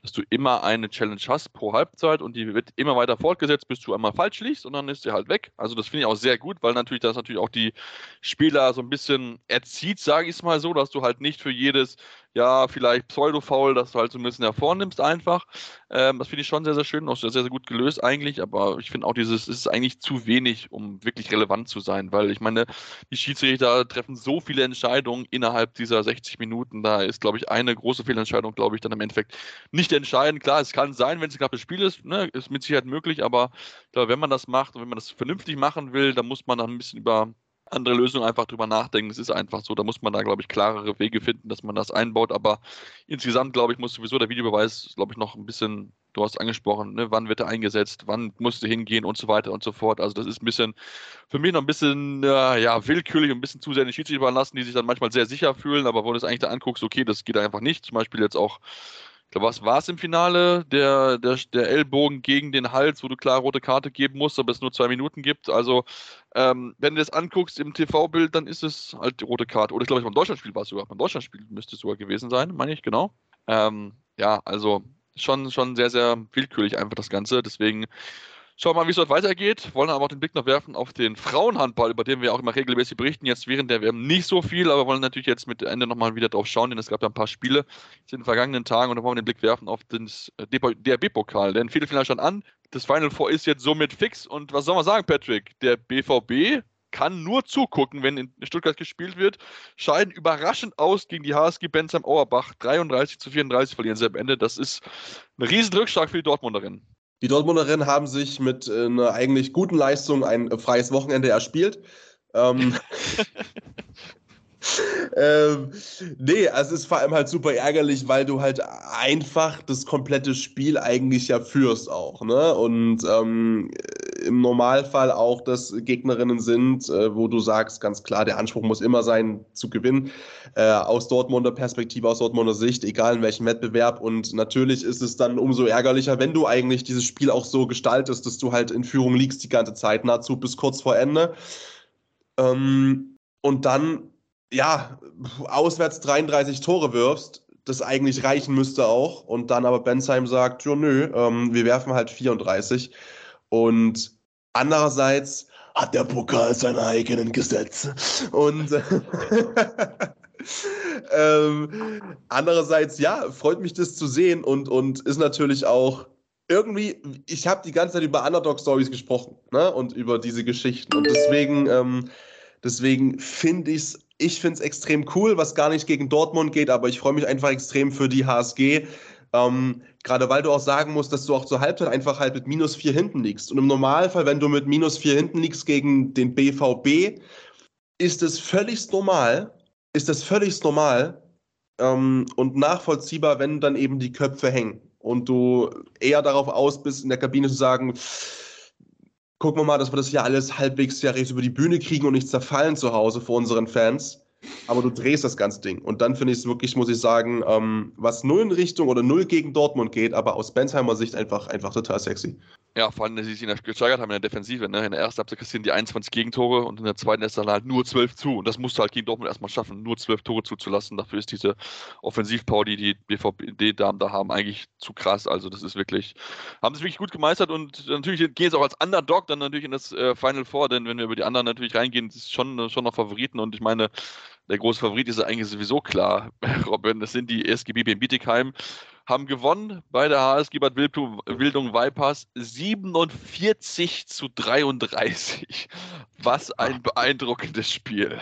dass du immer eine Challenge hast pro Halbzeit und die wird immer weiter fortgesetzt, bis du einmal falsch liegst und dann ist sie halt weg. Also das finde ich auch sehr gut, weil natürlich das natürlich auch die Spieler so ein bisschen erzieht, sage ich es mal so, dass du halt nicht für jedes ja, vielleicht Pseudo-Foul, dass du halt so ein bisschen hervornimmst einfach. Ähm, das finde ich schon sehr, sehr schön, auch sehr, sehr gut gelöst eigentlich, aber ich finde auch dieses, es ist eigentlich zu wenig, um wirklich relevant zu sein, weil ich meine, die Schiedsrichter treffen so viele Entscheidungen innerhalb dieser 60 Minuten, da ist, glaube ich, eine große Fehlentscheidung, glaube ich, dann im Endeffekt nicht entscheidend. Klar, es kann sein, wenn es ein knappes Spiel ist, ne, ist mit Sicherheit möglich, aber glaube, wenn man das macht und wenn man das vernünftig machen will, dann muss man dann ein bisschen über andere Lösungen einfach drüber nachdenken. Es ist einfach so, da muss man da, glaube ich, klarere Wege finden, dass man das einbaut. Aber insgesamt, glaube ich, muss sowieso der Videobeweis, glaube ich, noch ein bisschen, du hast angesprochen, ne, wann wird er eingesetzt, wann musst du hingehen und so weiter und so fort. Also das ist ein bisschen, für mich noch ein bisschen, äh, ja, willkürlich ein bisschen zu sehr in die Schiedsrichter überlassen, die sich dann manchmal sehr sicher fühlen, aber wo du es eigentlich da anguckst, okay, das geht einfach nicht. Zum Beispiel jetzt auch ich glaube, was war es im Finale? Der, der, der Ellbogen gegen den Hals, wo du klar rote Karte geben musst, aber es nur zwei Minuten gibt. Also, ähm, wenn du das anguckst im TV-Bild, dann ist es halt die rote Karte. Oder ich glaube, beim Deutschlandspiel war es sogar. Beim Deutschlandspiel müsste es sogar gewesen sein, meine ich, genau. Ähm, ja, also schon, schon sehr, sehr willkürlich einfach das Ganze. Deswegen Schauen wir mal, wie es dort weitergeht. Wollen aber auch den Blick noch werfen auf den Frauenhandball, über den wir auch immer regelmäßig berichten. Jetzt während der WM nicht so viel, aber wollen natürlich jetzt mit Ende nochmal wieder drauf schauen, denn es gab ja ein paar Spiele in den vergangenen Tagen und da wollen wir den Blick werfen auf den äh, DRB-Pokal. Denn Viertelfinale stand an. Das Final Four ist jetzt somit fix. Und was soll man sagen, Patrick? Der BVB kann nur zugucken, wenn in Stuttgart gespielt wird. Scheiden überraschend aus gegen die HSG Bensheim Auerbach. 33 zu 34 verlieren sie am Ende. Das ist ein riesen Rückschlag für die Dortmunderinnen. Die Dortmunderinnen haben sich mit äh, einer eigentlich guten Leistung ein freies Wochenende erspielt. Ähm, ähm, nee, also es ist vor allem halt super ärgerlich, weil du halt einfach das komplette Spiel eigentlich ja führst auch, ne? Und ähm, im Normalfall auch, dass Gegnerinnen sind, äh, wo du sagst, ganz klar, der Anspruch muss immer sein, zu gewinnen. Äh, aus Dortmunder Perspektive, aus Dortmunder Sicht, egal in welchem Wettbewerb. Und natürlich ist es dann umso ärgerlicher, wenn du eigentlich dieses Spiel auch so gestaltest, dass du halt in Führung liegst die ganze Zeit, nahezu bis kurz vor Ende. Ähm, und dann, ja, auswärts 33 Tore wirfst, das eigentlich reichen müsste auch. Und dann aber Bensheim sagt, ja nö, ähm, wir werfen halt 34. Und andererseits hat der Pokal seine eigenen Gesetze. Und ähm, andererseits, ja, freut mich das zu sehen und, und ist natürlich auch irgendwie, ich habe die ganze Zeit über Underdog-Stories gesprochen ne? und über diese Geschichten. Und deswegen, ähm, deswegen finde ich es ich finde es extrem cool, was gar nicht gegen Dortmund geht, aber ich freue mich einfach extrem für die HSG, ähm, Gerade weil du auch sagen musst, dass du auch zur Halbzeit einfach halt mit minus vier hinten liegst. Und im Normalfall, wenn du mit minus vier hinten liegst gegen den BVB, ist es völlig normal, ist das völlig normal ähm, und nachvollziehbar, wenn dann eben die Köpfe hängen und du eher darauf aus bist, in der Kabine zu sagen, gucken wir mal, dass wir das hier alles halbwegs ja über die Bühne kriegen und nicht zerfallen zu Hause vor unseren Fans aber du drehst das ganze Ding. Und dann finde ich es wirklich, muss ich sagen, ähm, was null in Richtung oder null gegen Dortmund geht, aber aus Bensheimer Sicht einfach, einfach total sexy. Ja, vor allem, dass sie sich in der gesteigert haben in der Defensive. Ne? In der ersten Halbzeit kassieren die 21 Gegentore und in der zweiten ist dann halt nur 12 zu. Und das musst du halt gegen Dortmund erstmal schaffen, nur 12 Tore zuzulassen. Dafür ist diese Offensivpower, die die BVB-Damen da haben, eigentlich zu krass. Also das ist wirklich, haben sie wirklich gut gemeistert und natürlich gehen sie auch als Underdog dann natürlich in das äh, Final Four, denn wenn wir über die anderen natürlich reingehen, ist es schon, schon noch Favoriten und ich meine, der große Favorit ist eigentlich sowieso klar, Robin. Das sind die SGB Bietigheim haben gewonnen bei der HSG Bad Wildung Vipers 47 zu 33. Was ein beeindruckendes Spiel.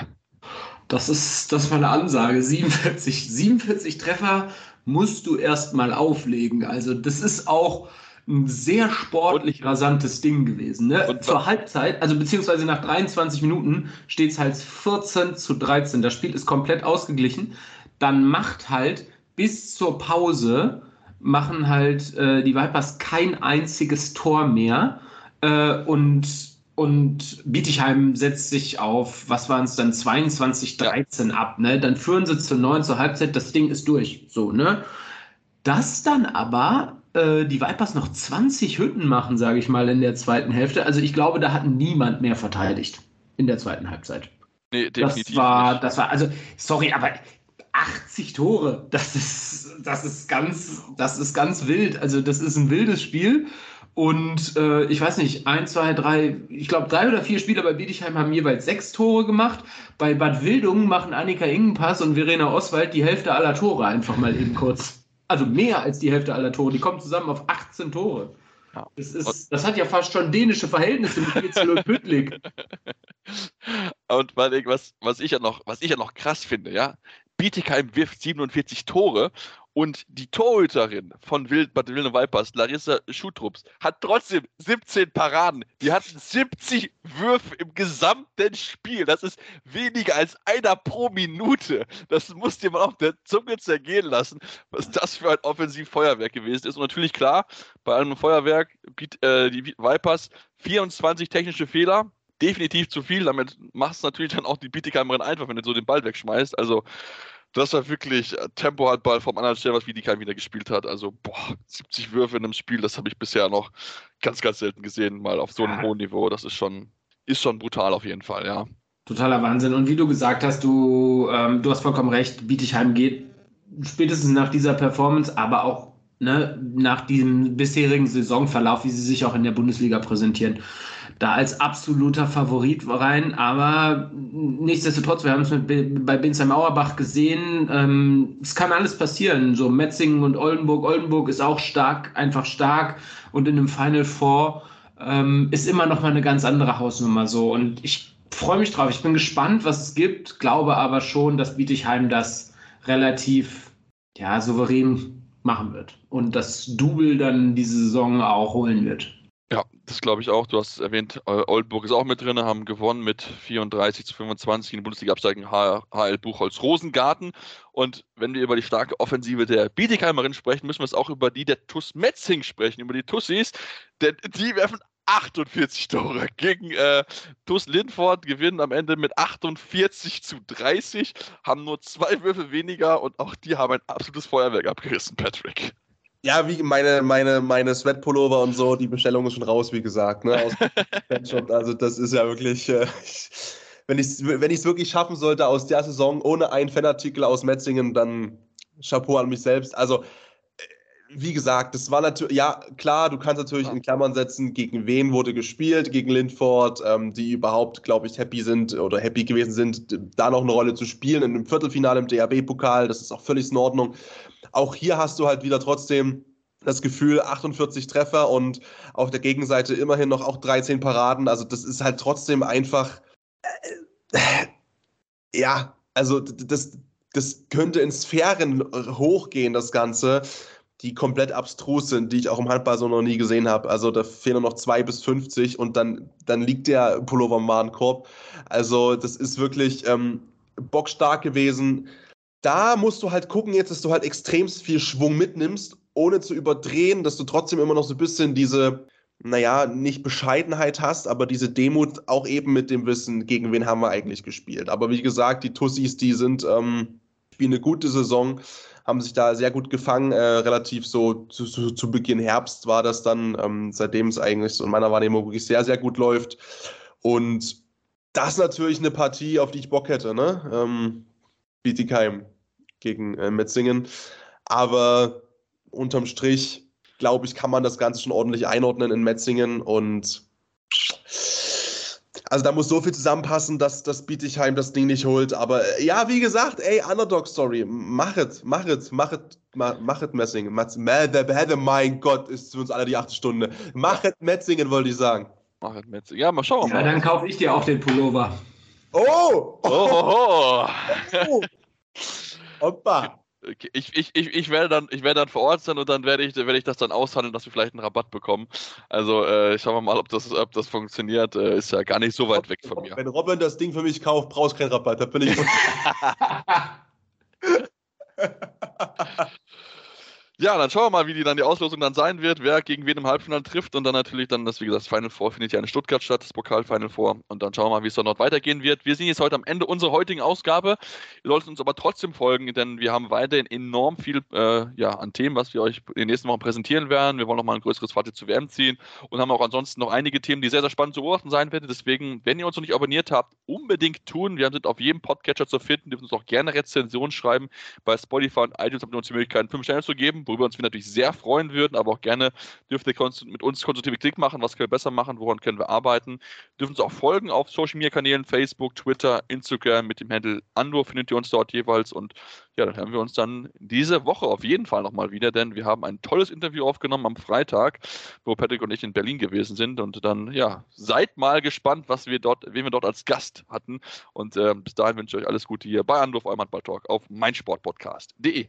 Das ist, das war eine Ansage. 47, 47 Treffer musst du erstmal auflegen. Also, das ist auch ein sehr sportlich rasantes Ding gewesen. Ne? Und Zur Halbzeit, also beziehungsweise nach 23 Minuten, steht es halt 14 zu 13. Das Spiel ist komplett ausgeglichen. Dann macht halt bis zur Pause machen halt äh, die Vipers kein einziges Tor mehr. Äh, und, und Bietigheim setzt sich auf, was waren es dann, 22, 13 ab. Ne? Dann führen sie zu 9 zur Halbzeit, das Ding ist durch. So, ne? Dass dann aber äh, die Vipers noch 20 Hütten machen, sage ich mal, in der zweiten Hälfte. Also ich glaube, da hat niemand mehr verteidigt in der zweiten Halbzeit. Nee, definitiv. Das war, das war, also, sorry, aber 80 Tore, das ist, das ist ganz, das ist ganz wild. Also, das ist ein wildes Spiel. Und äh, ich weiß nicht, ein, zwei, drei, ich glaube, drei oder vier Spieler bei Bietigheim haben jeweils sechs Tore gemacht. Bei Bad Wildungen machen Annika Ingenpass und Verena Oswald die Hälfte aller Tore einfach mal eben kurz. Also mehr als die Hälfte aller Tore. Die kommen zusammen auf 18 Tore. Das, ist, das hat ja fast schon dänische Verhältnisse mit Ritzel und Püttlik. Und was, was, ich ja noch, was ich ja noch krass finde, ja, Bietigheim wirft 47 Tore und die Torhüterin von Wild, Bad Wilden Vipers, Larissa Schutrups, hat trotzdem 17 Paraden. Die hatten 70 Würfe im gesamten Spiel. Das ist weniger als einer pro Minute. Das musst dir mal auf der Zunge zergehen lassen, was das für ein Offensivfeuerwerk gewesen ist. Und natürlich klar, bei einem Feuerwerk äh, die Vipers 24 technische Fehler, definitiv zu viel. Damit machst du natürlich dann auch die Bietigheimerinnen einfach, wenn du so den Ball wegschmeißt. Also, das war wirklich äh, Tempo-Handball vom anderen Stelle, was Bietigheim wieder gespielt hat. Also, boah, 70 Würfe in einem Spiel, das habe ich bisher noch ganz, ganz selten gesehen, mal auf so einem hohen Niveau. Das ist schon, ist schon brutal auf jeden Fall, ja. Totaler Wahnsinn. Und wie du gesagt hast, du, ähm, du hast vollkommen recht, Bietigheim geht spätestens nach dieser Performance, aber auch ne, nach diesem bisherigen Saisonverlauf, wie sie sich auch in der Bundesliga präsentieren, da als absoluter Favorit rein. Aber nichtsdestotrotz, wir haben es bei Binsheim Auerbach gesehen, ähm, es kann alles passieren. So Metzingen und Oldenburg. Oldenburg ist auch stark, einfach stark. Und in einem Final Four ähm, ist immer noch mal eine ganz andere Hausnummer so. Und ich freue mich drauf. Ich bin gespannt, was es gibt, glaube aber schon, dass Bietigheim das relativ ja, souverän machen wird und das Double dann diese Saison auch holen wird. Ja, das glaube ich auch. Du hast erwähnt, Oldburg ist auch mit drin, haben gewonnen mit 34 zu 25 in der Bundesliga absteigen HL Buchholz Rosengarten. Und wenn wir über die starke Offensive der Bietigheimerin sprechen, müssen wir es auch über die der TUS Metzing sprechen, über die Tussis. Denn die werfen 48 Tore gegen äh, TuS Lindford, gewinnen am Ende mit 48 zu 30, haben nur zwei Würfe weniger und auch die haben ein absolutes Feuerwerk abgerissen, Patrick. Ja, wie meine, meine, meine Sweatpullover und so, die Bestellung ist schon raus, wie gesagt. Ne, aus also das ist ja wirklich, äh, wenn ich es wenn wirklich schaffen sollte aus der Saison ohne einen Fanartikel aus Metzingen, dann Chapeau an mich selbst. Also wie gesagt, das war natürlich, ja, klar, du kannst natürlich in Klammern setzen, gegen wen wurde gespielt, gegen Lindford, ähm, die überhaupt, glaube ich, happy sind oder happy gewesen sind, da noch eine Rolle zu spielen in einem Viertelfinale im DAB-Pokal, das ist auch völlig in Ordnung. Auch hier hast du halt wieder trotzdem das Gefühl, 48 Treffer und auf der Gegenseite immerhin noch auch 13 Paraden. Also das ist halt trotzdem einfach, äh, ja, also das, das könnte in Sphären hochgehen, das Ganze, die komplett abstrus sind, die ich auch im Handball so noch nie gesehen habe. Also da fehlen noch 2 bis 50 und dann, dann liegt der Pullover im Warenkorb. Also das ist wirklich ähm, bockstark gewesen da musst du halt gucken jetzt, dass du halt extremst viel Schwung mitnimmst, ohne zu überdrehen, dass du trotzdem immer noch so ein bisschen diese, naja, nicht Bescheidenheit hast, aber diese Demut auch eben mit dem Wissen, gegen wen haben wir eigentlich gespielt. Aber wie gesagt, die Tussis, die sind, ähm, spielen eine gute Saison. Haben sich da sehr gut gefangen. Äh, relativ so zu, zu, zu, Beginn Herbst war das dann, ähm, seitdem es eigentlich so in meiner Wahrnehmung wirklich sehr, sehr gut läuft. Und das ist natürlich eine Partie, auf die ich Bock hätte, ne? Ähm, Bietigheim gegen äh, Metzingen. Aber unterm Strich, glaube ich, kann man das Ganze schon ordentlich einordnen in Metzingen und also da muss so viel zusammenpassen, dass das Bietigheim das Ding nicht holt. Aber äh, ja, wie gesagt, ey, Underdog-Story. Mach es, mach es, mach es, mach es, Messingen. Mein Gott, ist für uns alle die achte Stunde. Mach es, Metzingen, wollte ich sagen. Mach es, Metzingen. Ja, mal schauen. Ja, dann kaufe ich dir auch den Pullover. Oh! Oh! oh, oh. Ich, ich, ich, ich, werde dann, ich werde dann vor Ort sein und dann werde ich, werde ich das dann aushandeln, dass wir vielleicht einen Rabatt bekommen. Also äh, schauen wir mal, ob das, ob das funktioniert. Äh, ist ja gar nicht so weit weg von mir. Wenn Robin das Ding für mich kauft, brauchst du keinen Rabatt. Da bin ich. Ja, dann schauen wir mal, wie die dann die Auslosung dann sein wird, wer gegen wen im Halbfinale trifft und dann natürlich dann das, wie gesagt, Final Four findet ja in Stuttgart statt, das Pokal-Final Four und dann schauen wir mal, wie es dann dort weitergehen wird. Wir sind jetzt heute am Ende unserer heutigen Ausgabe. Ihr solltet uns aber trotzdem folgen, denn wir haben weiterhin enorm viel äh, ja, an Themen, was wir euch in den nächsten Wochen präsentieren werden. Wir wollen noch mal ein größeres Fazit zu WM ziehen und haben auch ansonsten noch einige Themen, die sehr, sehr spannend zu beobachten sein werden. Deswegen, wenn ihr uns noch nicht abonniert habt, unbedingt tun. Wir sind auf jedem Podcatcher zu finden, dürfen uns auch gerne Rezensionen schreiben. Bei Spotify und iTunes habt ihr uns die Möglichkeit, fünf Sterne zu geben, worüber uns wir natürlich sehr freuen würden, aber auch gerne dürft ihr mit uns konstruktive Klick machen, was können wir besser machen, woran können wir arbeiten. Dürfen uns auch folgen auf Social Media Kanälen, Facebook, Twitter, Instagram mit dem Handle Andor findet ihr uns dort jeweils. Und ja, dann hören wir uns dann diese Woche auf jeden Fall nochmal wieder, denn wir haben ein tolles Interview aufgenommen am Freitag, wo Patrick und ich in Berlin gewesen sind. Und dann, ja, seid mal gespannt, was wir dort, wen wir dort als Gast hatten. Und äh, bis dahin wünsche ich euch alles Gute hier bei Anruf eurem Handball-Talk auf meinsportpodcast.de.